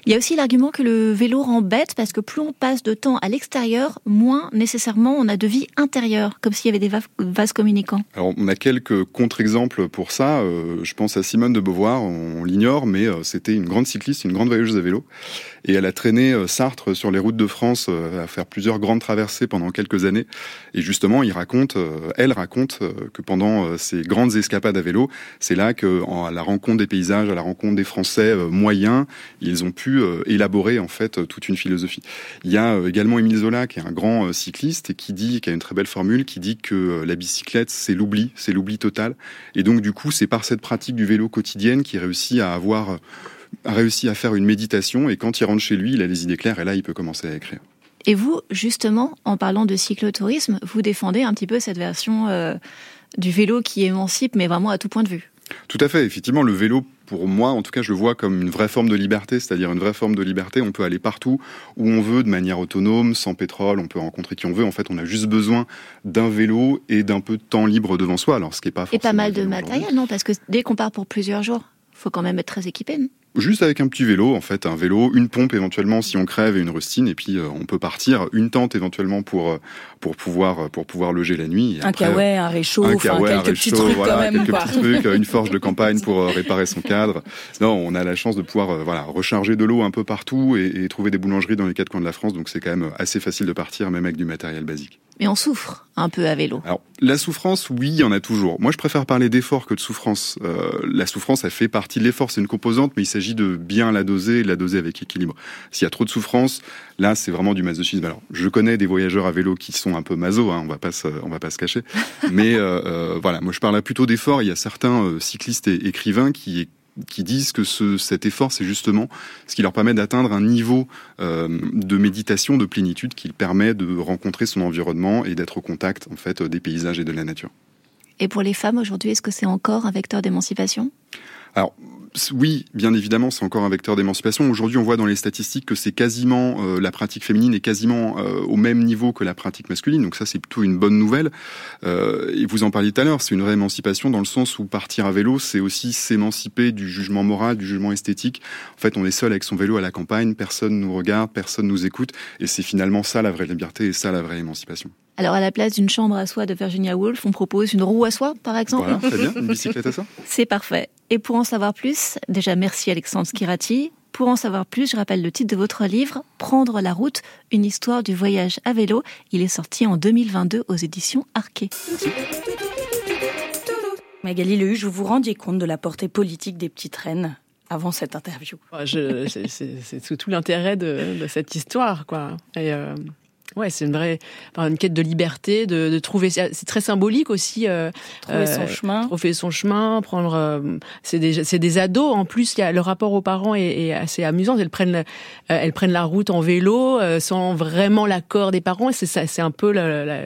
Il y a aussi l'argument que le vélo rend bête parce que plus on passe de temps à l'extérieur, moins nécessairement on a de vie intérieure, comme s'il y avait des vases communicants. Alors on a quelques contre-exemples pour ça. Euh, je pense à Simone de Beauvoir, on, l'ignore, mais euh, c'était une grande cycliste, une grande voyageuse à vélo. Et elle a traîné euh, Sartre sur les routes de France à faire plusieurs grandes traversées pendant quelques années. Et justement, il raconte, elle raconte que pendant ces grandes escapades à vélo, c'est là que, à la rencontre des paysages, à la rencontre des Français moyens, ils ont pu élaborer en fait toute une philosophie. Il y a également Émile Zola, qui est un grand cycliste et qui dit, qui a une très belle formule, qui dit que la bicyclette, c'est l'oubli, c'est l'oubli total. Et donc, du coup, c'est par cette pratique du vélo quotidienne qu'il réussit à avoir a réussi à faire une méditation et quand il rentre chez lui, il a les idées claires et là, il peut commencer à écrire. Et vous, justement, en parlant de cyclotourisme, vous défendez un petit peu cette version euh, du vélo qui émancipe, mais vraiment à tout point de vue? Tout à fait. Effectivement, le vélo, pour moi, en tout cas, je le vois comme une vraie forme de liberté, c'est-à-dire une vraie forme de liberté. On peut aller partout où on veut, de manière autonome, sans pétrole. On peut rencontrer qui on veut. En fait, on a juste besoin d'un vélo et d'un peu de temps libre devant soi. Alors, ce qui est pas et pas mal de matériel, non? Parce que dès qu'on part pour plusieurs jours, faut quand même être très équipé. Non? Juste avec un petit vélo, en fait, un vélo, une pompe éventuellement si on crève et une rustine, et puis euh, on peut partir. Une tente éventuellement pour euh, pour pouvoir pour pouvoir loger la nuit. un kawaii, un réchaud, un kawaii, quelques petits trucs voilà, quand même. Quelques petits trucs, une forge de campagne pour euh, réparer son cadre. Non, on a la chance de pouvoir voilà recharger de l'eau un peu partout et, et trouver des boulangeries dans les quatre coins de la France, donc c'est quand même assez facile de partir, même avec du matériel basique. Mais on souffre un peu à vélo. Alors, la souffrance, oui, il y en a toujours. Moi, je préfère parler d'effort que de souffrance. Euh, la souffrance, elle fait partie de l'effort, c'est une composante, mais il s'agit de bien la doser la doser avec équilibre. S'il y a trop de souffrance, là, c'est vraiment du masochisme. Alors, je connais des voyageurs à vélo qui sont un peu maso, hein, on va pas se, on va pas se cacher. mais euh, euh, voilà, moi, je parle plutôt d'effort. Il y a certains euh, cyclistes et écrivains qui qui disent que ce, cet effort, c'est justement ce qui leur permet d'atteindre un niveau euh, de méditation, de plénitude, qui permet de rencontrer son environnement et d'être au contact en fait des paysages et de la nature. Et pour les femmes aujourd'hui, est-ce que c'est encore un vecteur d'émancipation? Alors, oui, bien évidemment, c'est encore un vecteur d'émancipation. Aujourd'hui, on voit dans les statistiques que c'est quasiment euh, la pratique féminine est quasiment euh, au même niveau que la pratique masculine. Donc ça, c'est plutôt une bonne nouvelle. Euh, et vous en parliez tout à l'heure, c'est une réémancipation dans le sens où partir à vélo, c'est aussi s'émanciper du jugement moral, du jugement esthétique. En fait, on est seul avec son vélo à la campagne, personne nous regarde, personne nous écoute, et c'est finalement ça la vraie liberté et ça la vraie émancipation. Alors, à la place d'une chambre à soie de Virginia Woolf, on propose une roue à soie, par exemple? Voilà, très bien, une bicyclette à soie C'est parfait. Et pour en savoir plus, déjà merci Alexandre Skirati. Pour en savoir plus, je rappelle le titre de votre livre, Prendre la route, une histoire du voyage à vélo. Il est sorti en 2022 aux éditions Arquet. Magali Lehuche, vous vous rendiez compte de la portée politique des petites reines avant cette interview? C'est tout l'intérêt de, de, cette histoire, quoi. Et euh, Ouais, c'est une vraie, une quête de liberté, de, de trouver. C'est très symbolique aussi. Euh, trouver son chemin. Trouver son chemin, prendre. Euh, c'est des, c'est des ados. En plus, il y a le rapport aux parents est, est assez amusant. Elles prennent, euh, elles prennent la route en vélo euh, sans vraiment l'accord des parents. C'est ça, c'est un peu la, la,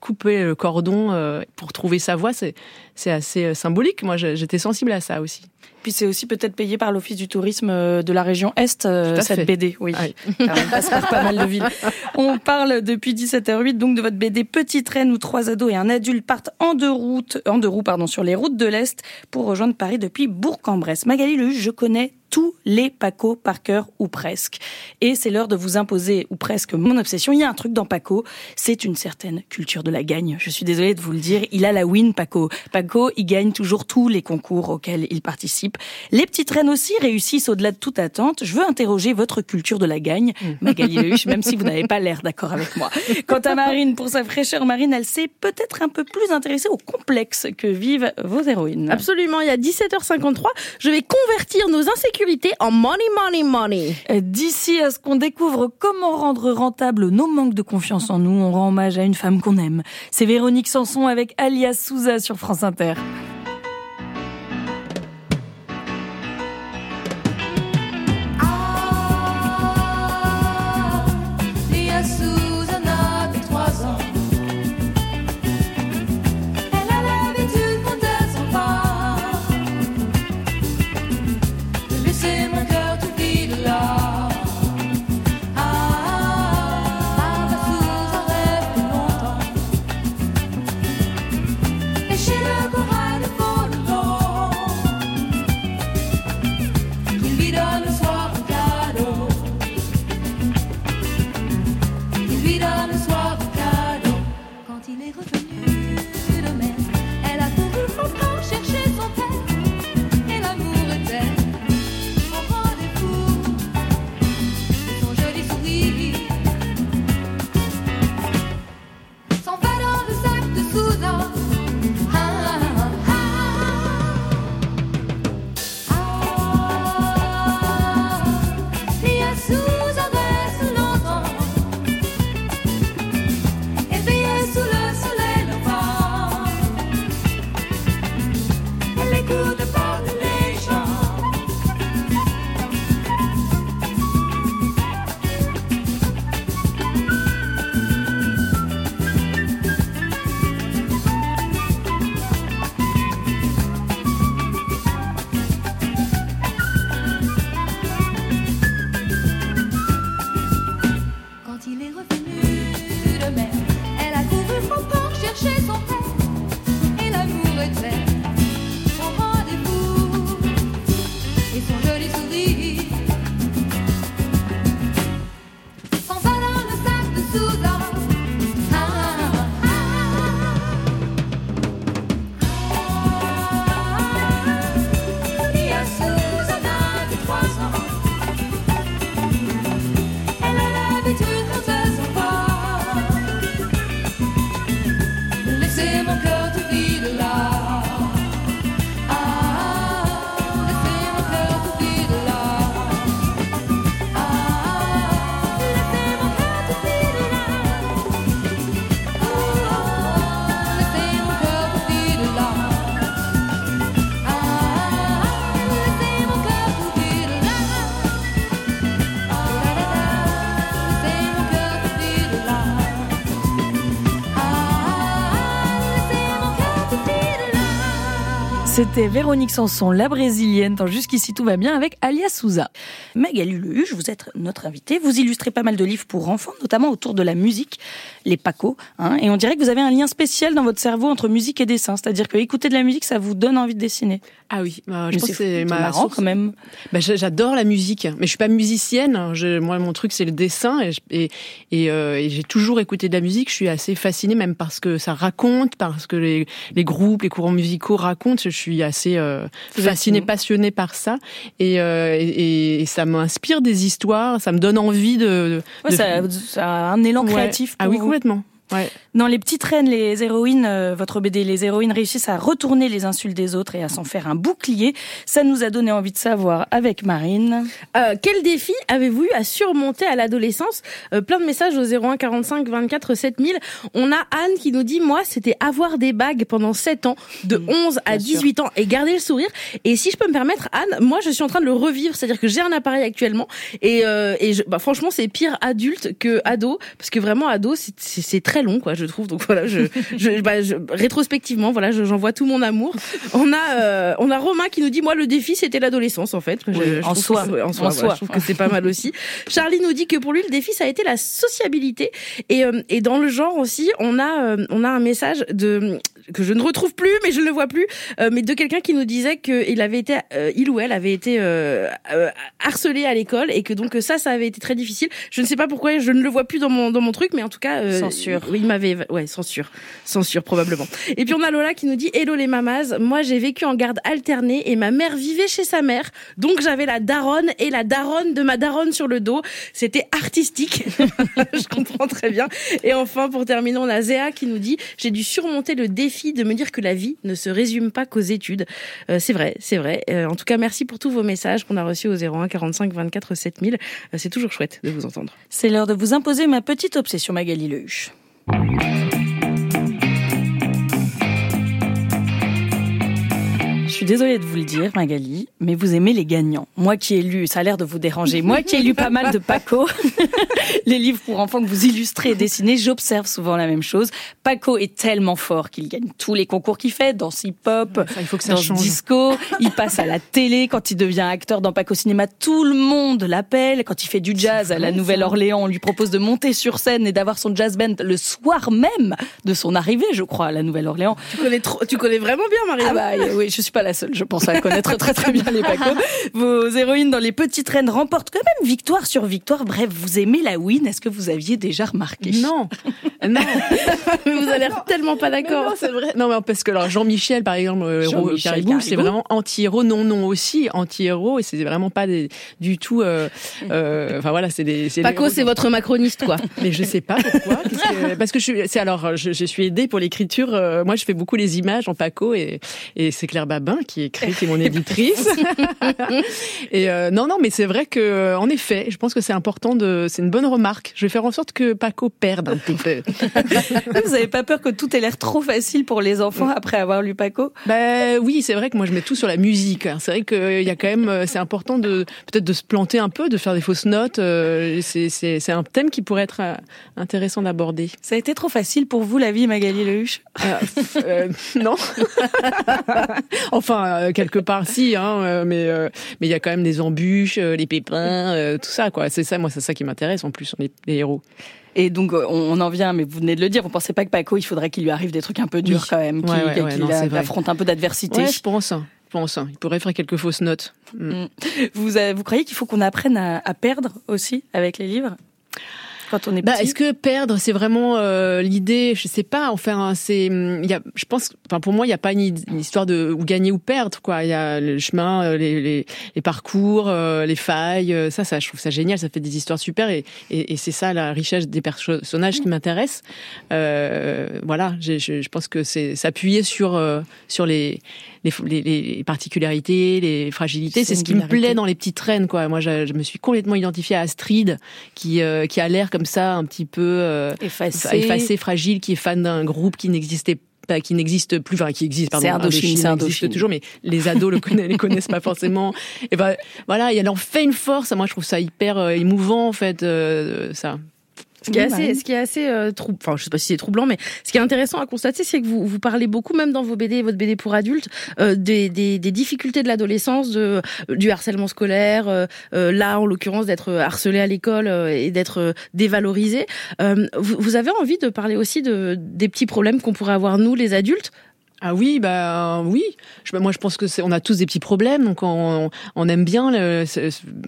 couper le cordon euh, pour trouver sa voie. C'est, c'est assez symbolique. Moi, j'étais sensible à ça aussi. Puis c'est aussi peut-être payé par l'Office du tourisme de la région Est, cette fait. BD. Oui. Car elle passe par pas mal de villes. On parle depuis 17h08 donc de votre BD Petite Reine où trois ados et un adulte partent en deux routes, en deux roues pardon, sur les routes de l'Est pour rejoindre Paris depuis Bourg-en-Bresse. Magali Lehuche, je connais tous les Paco par cœur ou presque. Et c'est l'heure de vous imposer ou presque mon obsession. Il y a un truc dans Paco, c'est une certaine culture de la gagne. Je suis désolée de vous le dire, il a la win Paco. Paco, il gagne toujours tous les concours auxquels il participe. Les petites reines aussi réussissent au-delà de toute attente. Je veux interroger votre culture de la gagne, Magali Lehuche, même si vous n'avez pas l'air d'accord avec moi. Quant à Marine, pour sa fraîcheur marine, elle s'est peut-être un peu plus intéressée au complexe que vivent vos héroïnes. Absolument, il y a 17h53, je vais convertir nos insécurités en money, money, money. Euh, D'ici à ce qu'on découvre comment rendre rentable nos manques de confiance en nous, on rend hommage à une femme qu'on aime. C'est Véronique Sanson avec Alias Souza sur France Inter. Lia C'était Véronique Sanson, la brésilienne, dans Jusqu'ici tout va bien avec Alia Souza. Magali Lehuche, vous êtes notre invitée. Vous illustrez pas mal de livres pour enfants, notamment autour de la musique, les pacos. Hein, et on dirait que vous avez un lien spécial dans votre cerveau entre musique et dessin. C'est-à-dire que écouter de la musique, ça vous donne envie de dessiner. Ah oui, bah, je Mais pense que c'est c'est ma marrant source. quand même. Bah, j'a- J'adore la musique, mais je suis pas musicienne. Je, moi, mon truc, c'est le dessin, et, je- et, et, euh, et j'ai toujours écouté de la musique. Je suis assez fascinée, même parce que ça raconte, parce que les, les groupes, les courants musicaux racontent. Je suis assez euh, fascinée, passionnée par ça, et, euh, et, et ça m'inspire des histoires. Ça me donne envie de. Ouais, de- ça, ça a un élan Ouais. créatif. Ah oui, vous. complètement. Ouais. Dans Les Petites Reines, les héroïnes, euh, votre BD, les héroïnes réussissent à retourner les insultes des autres et à s'en faire un bouclier. Ça nous a donné envie de savoir avec Marine. Euh, quel défi avez-vous eu à surmonter à l'adolescence Euh, Plein de messages au 01 45 24 7000. On a Anne qui nous dit moi c'était avoir des bagues pendant 7 ans, de 11 à 18 ans et garder le sourire. Et si je peux me permettre Anne, moi je suis en train de le revivre, c'est-à-dire que j'ai un appareil actuellement et, et je- bah, franchement c'est pire adulte que ado parce que vraiment ado c'est- très long quoi je trouve. Donc voilà je, je, bah, je- rétrospectivement voilà je- j'envoie tout mon amour. On a euh, on a Romain qui nous dit moi le défi c'était l'adolescence en fait. Je- Oui, je en soi. que en soi, En voilà, soi. je trouve que c'est pas mal aussi. Charlie nous dit que pour lui le défi ça a été la sociabilité et euh, et dans le genre aussi on a euh, on a un message de que je ne retrouve plus mais je ne le vois plus euh, mais de quelqu'un qui nous disait que il avait été euh, il ou elle avait été euh, euh, harcelé à l'école et que donc ça ça avait été très difficile. Je ne sais pas pourquoi je ne le vois plus dans mon dans mon truc mais en tout cas euh, Censure. Oui, il m'avait ouais censure censure probablement. Et puis on a Lola qui nous dit hello les mamas, moi j'ai vécu en garde alternée et ma mère vivait chez sa mère donc j'avais la daronne et la daronne de ma daronne sur le dos. C'était artistique. je comprends très bien. Et enfin, pour terminer, on a Zéa qui nous dit J'ai dû surmonter le défi de me dire que la vie ne se résume pas qu'aux études. Euh, c'est vrai, c'est vrai. Euh, en tout cas, merci pour tous vos messages qu'on a reçus au 01 45 24 7000. Euh, c'est toujours chouette de vous entendre. C'est l'heure de vous imposer ma petite obsession Magali Lehuche. Suis désolée de vous le dire, Magali, mais vous aimez les gagnants. Moi qui ai lu, ça a l'air de vous déranger, moi qui ai lu pas mal de Paco, les livres pour enfants que vous illustrez et dessinez, j'observe souvent la même chose. Paco est tellement fort qu'il gagne tous les concours qu'il fait, dans hip-hop, il faut que ça dans disco, il passe à la télé, quand il devient acteur dans Paco Cinéma, tout le monde l'appelle. Quand il fait du jazz à la Nouvelle-Orléans, on lui propose de monter sur scène et d'avoir son jazz band le soir même de son arrivée, je crois, à la Nouvelle-Orléans. Tu connais, trop, tu connais vraiment bien, Marie. Ah bah oui, je suis pas la seule, je pense, à connaître très très bien les Paco. Vos héroïnes dans les petites reines remportent quand même victoire sur victoire. Bref, vous aimez la win. Est-ce que vous aviez déjà remarqué? Non, non. Mais vous avez l'air tellement pas d'accord. Non, c'est vrai. Non, mais parce que alors Jean-Michel, par exemple, euh, héros Jean-Michel Caribou, c'est vraiment anti-héros. Non, non aussi anti-héros, et c'est vraiment pas des, du tout. euh, euh, Enfin voilà, c'est des. Paco, héros c'est votre macroniste, quoi. Mais je sais pas pourquoi. Que- parce que je suis, c'est alors, je, je suis aidée pour l'écriture. euh, moi, je fais beaucoup les images en Paco et, et c'est Claire Babin qui écrit, qui est mon éditrice. et euh, non, non, mais c'est vrai que, euh, en effet, je pense que c'est important de, c'est une bonne remarque. Je vais faire en sorte que Paco perde un petit peu. Vous avez pas peur que tout ait l'air trop facile pour les enfants après avoir lu Paco? Ben oui, c'est vrai que moi je mets tout sur la musique. hein. C'est vrai qu'il y a quand même, euh, c'est important de peut-être de se planter un peu, de faire des fausses notes. euh, C'est un thème qui pourrait être euh, intéressant d'aborder. Ça a été trop facile pour vous la vie, Magali Lehuche Euh, euh, non. enfin, euh, quelque part, si, hein, euh, mais euh, mais il y a quand même des embûches, les pépins, tout ça, quoi. C'est ça, moi, c'est ça qui m'intéresse en plus, les, les héros. Et donc, on on en vient, mais vous venez de le dire, vous pensez pas que Paco, il faudrait qu'il lui arrive des trucs un peu durs Oui. quand même, qu'il Ouais, ouais, ouais, affronte un peu d'adversité. Je pense. Je pense. Il pourrait faire quelques fausses notes. Mm. Vous, avez- vous croyez qu'il faut qu'on apprenne à, à perdre aussi avec les livres? Quand on est Bah, est-ce que perdre, c'est vraiment euh, l'idée? Je sais pas. Enfin, c'est, il y a, je pense, enfin pour moi, il n'y a pas une, une histoire de ou gagner ou perdre. Quoi, il y a le chemin, euh, les, les, les parcours, euh, les failles. euh, Ça, ça, je trouve ça génial. Ça fait des histoires super et, et, et c'est ça la richesse des personnages qui m'intéresse. Euh, voilà, je, je pense que c'est s'appuyer sur euh, sur les les, les, les particularités, les fragilités. C'est ce qui me plaît dans les petites reines. Quoi, moi, je, je me suis complètement identifiée à Astrid, qui euh, qui a l'air comme ça un petit peu euh, Effacé. effacé, fragile, qui est fan d'un groupe qui n'existait pas, qui n'existe plus, enfin qui existe, pardon, C'est Indochine, Indochine c'est existe toujours, mais les ados le connaissent, les connaissent pas forcément. Et ben voilà, elle en fait une force. Moi, je trouve ça hyper euh, émouvant en fait, euh, ça. Ce qui est assez, Marine. ce qui est assez euh, trou- enfin je sais pas si c'est troublant, mais ce qui est intéressant à constater, c'est que vous, vous parlez beaucoup, même dans vos BD, votre BD pour adultes, euh, des, des, des difficultés de l'adolescence, de du harcèlement scolaire, euh, euh, là en l'occurrence d'être harcelé à l'école euh, et d'être euh, dévalorisé. Euh, vous, vous avez envie de parler aussi de des petits problèmes qu'on pourrait avoir nous, les adultes, Ah oui, bah oui. Je, moi, je pense que c'est, on a tous des petits problèmes, donc on, on aime bien, le,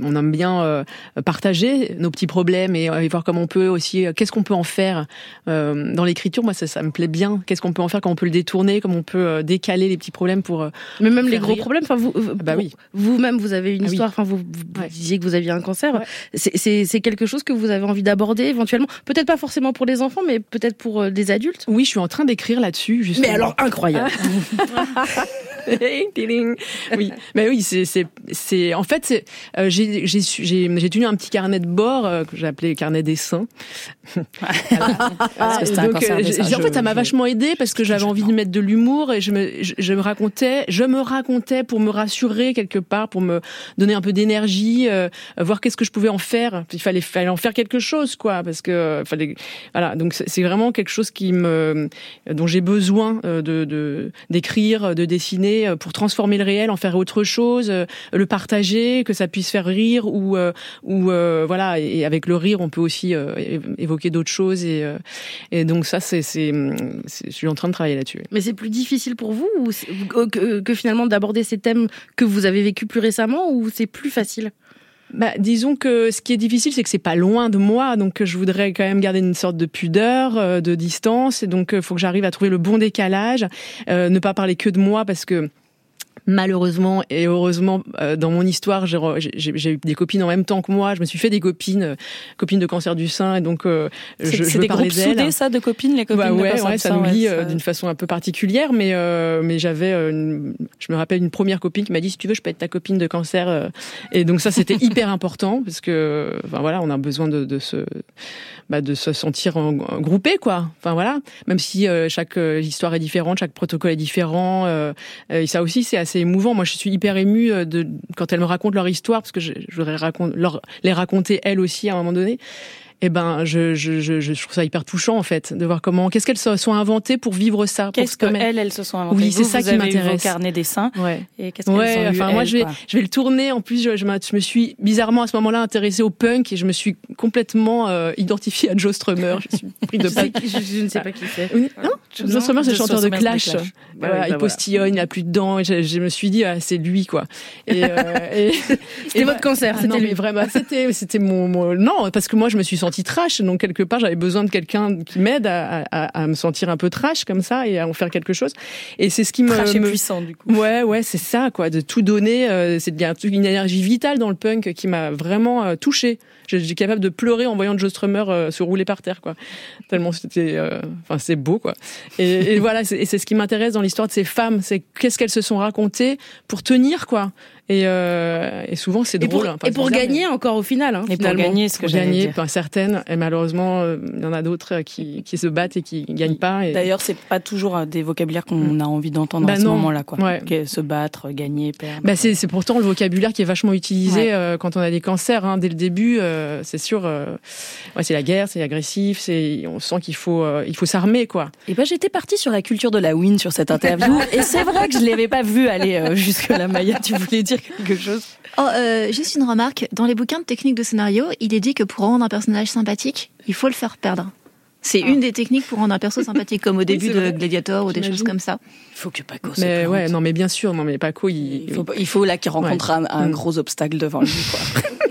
on aime bien euh, partager nos petits problèmes et, et voir comment on peut aussi, euh, qu'est-ce qu'on peut en faire euh, dans l'écriture. Moi, ça, ça me plaît bien. Qu'est-ce qu'on peut en faire, comment on peut le détourner, comment on peut euh, décaler les petits problèmes pour. euh, mais même les gros rire. problèmes. Enfin vous, vous- bah oui. vous-même vous avez une Ah histoire. Enfin vous, vous disiez que vous aviez un cancer. C'est- C'est quelque chose que vous avez envie d'aborder éventuellement. Peut-être pas forcément pour les enfants, mais peut-être pour euh, des adultes. Oui, je suis en train d'écrire là-dessus. Justement. Mais alors incroyable. Oui, mais oui, c'est en fait euh, j'ai tenu un petit carnet de bord euh, que j'ai appelé carnet des seins. Parce que c'est un Donc, euh, en fait, ça m'a vachement aidé parce que j'avais envie de mettre de l'humour et je me je, je me racontais, je me racontais pour me rassurer quelque part, pour me donner un peu d'énergie, euh, voir qu'est-ce que je pouvais en faire. Il fallait fallait en faire quelque chose, quoi, parce que fallait voilà. Donc c'est vraiment quelque chose qui me dont j'ai besoin de d'écrire, de dessiner euh, pour transformer le réel, en faire autre chose, euh, le partager, que ça puisse faire rire ou euh, ou voilà. Et avec le rire, on peut aussi évoquer d'autres choses et et donc ça c'est c'est je suis en train de travailler là-dessus. Mais c'est plus difficile pour vous que, que finalement d'aborder ces thèmes que vous avez vécu plus récemment ou c'est plus facile? Bah, disons que ce qui est difficile, c'est que c'est pas loin de moi, donc je voudrais quand même garder une sorte de pudeur, euh, de distance, et donc il faut que j'arrive à trouver le bon décalage, euh, ne pas parler que de moi parce que malheureusement et heureusement euh, dans mon histoire j'ai eu des copines en même temps que moi. Je me suis fait des copines euh, copines de cancer du sein et donc euh, je, je des groupes soudés, ça, de copines, les copines Bah de ouais, cancer ouais, du ça sein, nous ouais, lie euh, d'une façon un peu particulière, mais euh, mais j'avais, une- je me rappelle une première copine qui m'a dit si tu veux, je peux être ta copine de cancer, et donc ça c'était hyper important parce que, enfin voilà, on a besoin de, de se, bah, de se sentir en, en groupé quoi. Enfin voilà, même si euh, chaque histoire est différente, chaque protocole est différent, et ça aussi c'est assez émouvant. Moi je suis hyper émue euh, de quand elles me racontent leur histoire parce que je, voudrais les raconter elles aussi à un moment donné eh ben, je, je, je, je trouve ça hyper touchant en fait, de voir comment, qu'est-ce qu'elles se sont inventées pour vivre ça. Qu'est-ce se que permettre- elles, elles se sont inventées? Oui, c'est ça vous qui m'intéresse. carnets des seins. Ouais. Et qu'est-ce qu'elles Ouais, ont eu, enfin moi elles, je vais, quoi? je vais le tourner. En plus, je, je, me suis bizarrement à ce moment-là intéressée au punk et je me suis complètement euh, identifiée à Joe Strummer. Je suis pris de je, pas. ne sais pas qui c'est. Oui, non, Joe Strummer, c'est le chanteur de Clash. Bah Voilà, bah il postillonne, il a plus de dents. Et je, me suis dit, ah, c'est lui, quoi. Et, euh, et- C'était votre cancer, ah c'était non, lui. mais vraiment, c'était, c'était mon, mon- non, parce que moi, je me suis sentie trash. Donc, quelque part, j'avais besoin de quelqu'un qui m'aide à, à, à me sentir un peu trash comme ça et à en faire quelque chose. Et c'est ce qui me, Trash et me- puissant, du coup. Ouais, ouais, c'est ça, quoi, de tout donner. euh, c'est une énergie vitale dans le punk qui m'a vraiment euh, touchée. Suis capable de pleurer en voyant Joe Strummer euh, se rouler par terre, quoi. Tellement c'était, euh, enfin, c'est beau, quoi. Et, et voilà, c'est et c'est ce qui m'intéresse dans l'histoire de ces femmes, c'est qu'est-ce qu'elles se sont racontées pour tenir, quoi. Et, euh, et souvent, c'est Et pour, drôle. hein. Enfin, et pour bizarre, gagner encore au final. Hein, Et pour gagner, ce que gagner, dire. pas certaines, et malheureusement, euh, il y en a d'autres qui, qui se battent et qui gagnent pas. Et... D'ailleurs, c'est pas toujours des vocabulaires qu'on a envie d'entendre Bah à ce non. moment-là, quoi. Ouais. Se battre, gagner, perdre. Bah c'est c'est pourtant le vocabulaire qui est vachement utilisé Ouais. euh, quand on a des cancers hein, dès le début. Euh, c'est sûr, euh, ouais, c'est la guerre, c'est agressif, c'est on sent qu'il faut euh, il faut s'armer quoi. Et ben j'étais partie sur la culture de la win sur cette interview et c'est vrai que je l'avais pas vu aller euh, jusque là Maya, tu voulais dire quelque chose? Oh, euh, juste une remarque. Dans les bouquins de techniques de scénario, il est dit que pour rendre un personnage sympathique, il faut le faire perdre. C'est une des techniques pour rendre un perso sympathique, comme au début de. Gladiator ou des choses comme ça. Il faut que Paco se Mais ouais, non mais bien sûr, non mais Paco il, il faut, il faut là qu'il rencontre un, un Mm. gros obstacle devant lui quoi.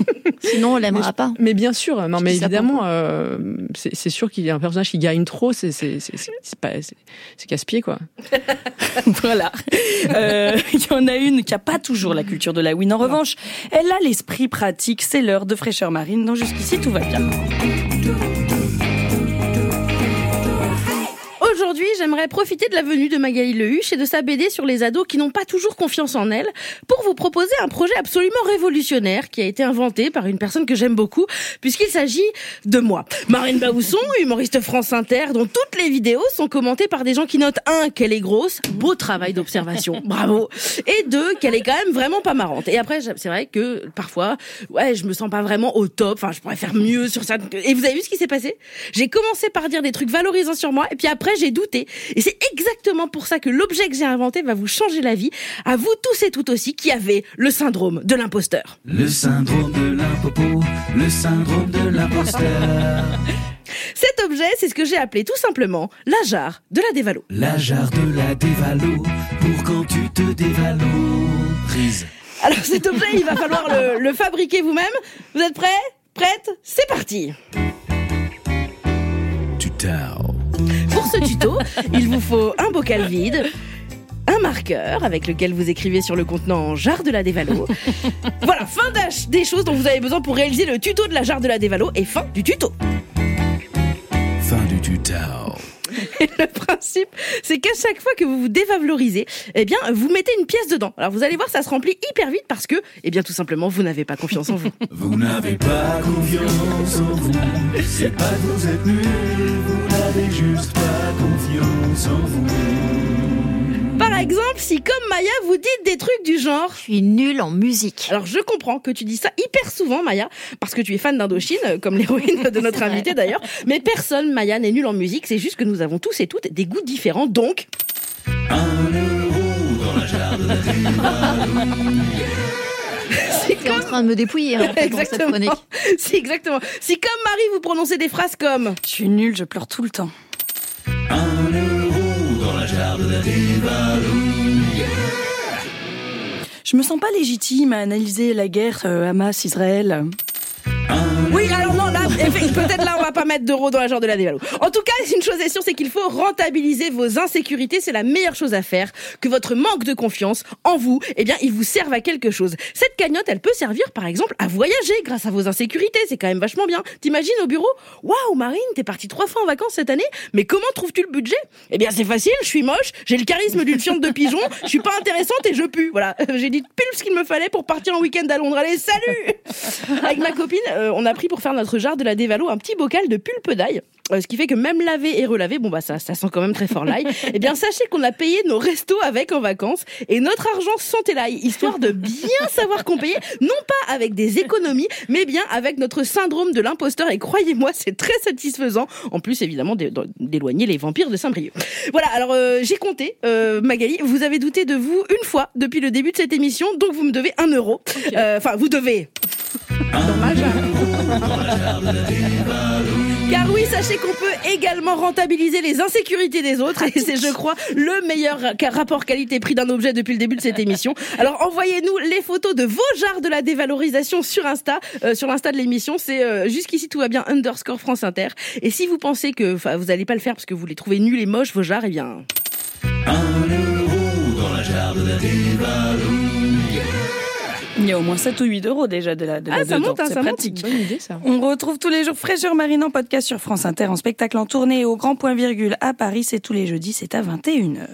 Sinon, on l'aimera pas. Mais bien sûr, non mais évidemment, euh, c'est sûr qu'il y a un personnage qui gagne trop, c'est c'est c'est c'est- c'est pas c'est c'est casse-pied quoi. voilà. Euh, Il y en a une qui a pas toujours la culture de la win. En revanche, elle a l'esprit pratique. C'est l'heure de fraîcheur marine. Donc jusqu'ici tout va bien. J'aimerais profiter de la venue de Magali Lehuche et de sa BD sur les ados qui n'ont pas toujours confiance en elles pour vous proposer un projet absolument révolutionnaire qui a été inventé par une personne que j'aime beaucoup puisqu'il s'agit de moi. Marine Baousson, humoriste France Inter dont toutes les vidéos sont commentées par des gens qui notent un qu'elle est grosse, beau travail d'observation, bravo, et deux qu'elle est quand même vraiment pas marrante. Et après c'est vrai que parfois ouais, je me sens pas vraiment au top, enfin je pourrais faire mieux sur ça. Et vous avez vu ce qui s'est passé? J'ai commencé par dire des trucs valorisants sur moi et puis après j'ai douté. Et c'est exactement pour ça que l'objet que j'ai inventé va vous changer la vie, à vous tous et toutes aussi qui avez le syndrome de l'imposteur. Le syndrome de l'impopo, le syndrome de l'imposteur. Cet objet, c'est ce que j'ai appelé tout simplement la jarre de la dévalo. La jarre de la dévalo, pour quand tu te dévalorises. Alors cet objet, il va falloir le, le fabriquer vous-même. Vous êtes prêts? Prête C'est parti. Pour ce tuto, il vous faut un bocal vide, un marqueur avec lequel vous écrivez sur le contenant jarre de la dévalo. voilà, fin d'âge des choses dont vous avez besoin pour réaliser le tuto de la jarre de la dévalo et fin du tuto. Fin du tuto. Et le principe, c'est qu'à chaque fois que vous vous dévalorisez, eh bien, vous mettez une pièce dedans. Alors vous allez voir, ça se remplit hyper vite parce que, eh bien, tout simplement, vous n'avez pas confiance en vous. Vous n'avez pas confiance en vous. C'est pas que vous êtes nul, vous n'avez juste pas confiance en vous. Par exemple, si comme Maya, vous dites des trucs du genre Je suis nulle en musique. Alors je comprends que tu dis ça hyper souvent, Maya, parce que tu es fan d'Indochine, comme l'héroïne de notre invité d'ailleurs. Mais personne, Maya, n'est nul en musique. C'est juste que nous avons tous et toutes des goûts différents. Donc, Un euro dans la jarre de la dévalo. T'es en train de me dépouiller hein, exactement. chronique. Si exactement. Si comme Marie, vous prononcez des phrases comme Je suis nulle, je pleure tout le temps. Un euro dans la jarre de la dévalo. Je me sens pas légitime à analyser la guerre euh, Hamas-Israël. Peut-être là, on va pas mettre d'euros dans la genre de la dévalo. En tout cas, une chose est sûre, c'est qu'il faut rentabiliser vos insécurités. C'est la meilleure chose à faire. Que votre manque de confiance en vous, eh bien, il vous serve à quelque chose. Cette cagnotte, elle peut servir, par exemple, à voyager grâce à vos insécurités. C'est quand même vachement bien. T'imagines au bureau? Waouh, Marine, t'es partie trois fois en vacances cette année. Mais comment trouves-tu le budget? Eh bien, c'est facile. Je suis moche. J'ai le charisme d'une fiente de pigeon. Je suis pas intéressante et je pue. Voilà. J'ai dit pile ce qu'il me fallait pour partir en week-end à Londres. Allez, salut! Avec ma copine, euh, on a pris pour faire notre jarre de la dévalo un petit bocal de pulpe d'ail. Euh, ce qui fait que même laver et relaver, bon bah ça, ça sent quand même très fort l'ail. Eh bien sachez qu'on a payé nos restos avec en vacances et notre argent sentait l'ail, histoire de bien savoir qu'on payait, non pas avec des économies, mais bien avec notre syndrome de l'imposteur. Et croyez-moi, c'est très satisfaisant. En plus évidemment d'é- d'éloigner les vampires de Saint-Brieuc. Voilà, alors euh, j'ai compté, euh, Magali, vous avez douté de vous une fois depuis le début de cette émission, donc vous me devez un euro. Enfin, vous devez. Car oui, sachez qu'on peut également rentabiliser les insécurités des autres et c'est, je crois, le meilleur ra- rapport qualité-prix d'un objet depuis le début de cette émission. Alors envoyez-nous les photos de vos jarres de la dévalorisation sur Insta, euh, sur l'Insta de l'émission. C'est euh, jusqu'ici tout va bien underscore France Inter. Et si vous pensez que, vous allez pas le faire parce que vous les trouvez nuls et moches vos jarres, eh bien. Un dans la jarre de la. Il y a au moins 7 ou 8 euros déjà de la de Ah, la ça dedans. monte, hein, C'est ça monte. pratique. Bonne idée, ça. On retrouve tous les jours Fraîcheur Marine en podcast sur France Inter, en spectacle en tournée au Grand Point Virgule à Paris. C'est tous les jeudis, c'est à 21h.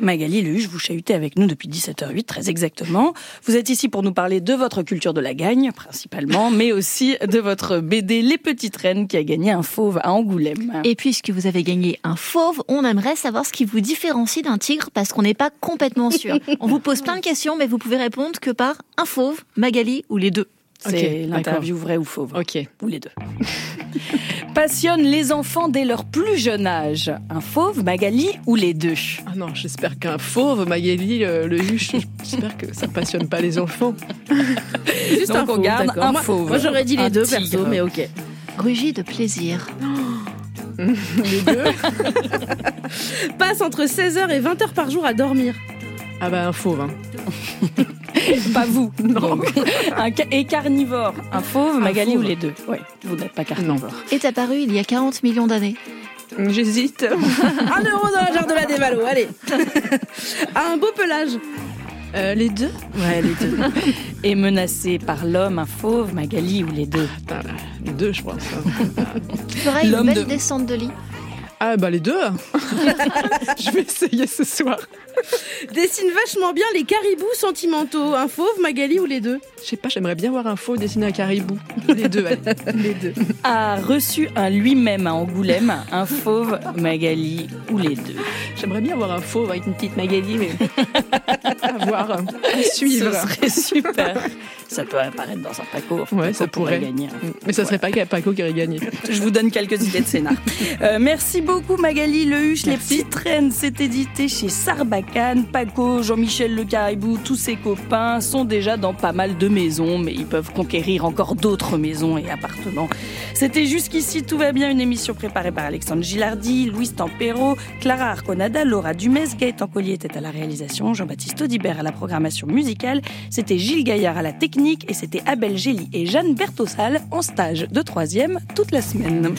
Magali Lehuche, vous chahutez avec nous depuis 17h08, très exactement. Vous êtes ici pour nous parler de votre culture de la gagne, principalement, mais aussi de votre BD Les Petites Reines qui a gagné un fauve à Angoulême. Et puisque vous avez gagné un fauve, on aimerait savoir ce qui vous différencie d'un tigre parce qu'on n'est pas complètement sûr. On vous pose plein de questions, mais vous pouvez répondre que par un fauve, Magali ou les deux. C'est l'interview vrai ou fauve. Ok. Ou les deux. Passionne les enfants dès leur plus jeune âge. Un fauve, Magali ou les deux? Ah non, j'espère qu'un fauve, Magali, le, le huche, j'espère que ça passionne pas les enfants. Juste Donc, un on fauve, garde un Moi- fauve. Moi, j'aurais dit les Un deux tigre. perso, mais ok. Rugis de plaisir. Les deux Passe entre 16h et 20h par jour à dormir. Ah bah un fauve. Hein. Pas vous. Donc, un ca- et carnivore. Un fauve, Magali fauve. ou les deux Oui, vous n'êtes pas carnivore. Est apparu il y a 40 millions d'années. J'hésite. Un euro dans la jarre de la dévalo, allez. Un beau pelage. Euh, les deux Ouais, les deux. Et menacé par l'homme, un fauve, Magali ou les deux? Putain, Les deux, je pense. Tu feras une L'homme belle de- descente de lit. Ah bah les deux. je vais essayer ce soir. Dessine vachement bien les caribous sentimentaux. Un fauve, Magali ou les deux? Je sais pas, j'aimerais bien voir un faux dessiner un caribou. Les deux, allez. les deux. A reçu un lui-même à Angoulême, un fauve, Magali ou les deux? J'aimerais bien avoir un fauve avec une petite Magali, mais à voir, à suivre. Ce serait super. Ça peut apparaître dans un Paco. Enfin, Ouais, Paco ça pourrait. gagner. Mais ça serait pas Paco qui aurait gagné. Je vous donne quelques idées de scénar. Euh, merci beaucoup Magali Lehuche. Les petites reines, c'est édité chez Sarbacane. Paco, Jean-Michel Le Caribou, tous ses copains sont déjà dans pas mal de maisons, mais ils peuvent conquérir encore d'autres maisons et appartements. C'était jusqu'ici, tout va bien, une émission préparée par Alexandre Gilardi, Louis Tampero, Clara Arconada, Laura Dumès, Gaëtan Collier était à la réalisation, Jean-Baptiste Audibert à la programmation musicale, c'était Gilles Gaillard à la technique et c'était Abel Gély et Jeanne Bertossal en stage de troisième toute la semaine.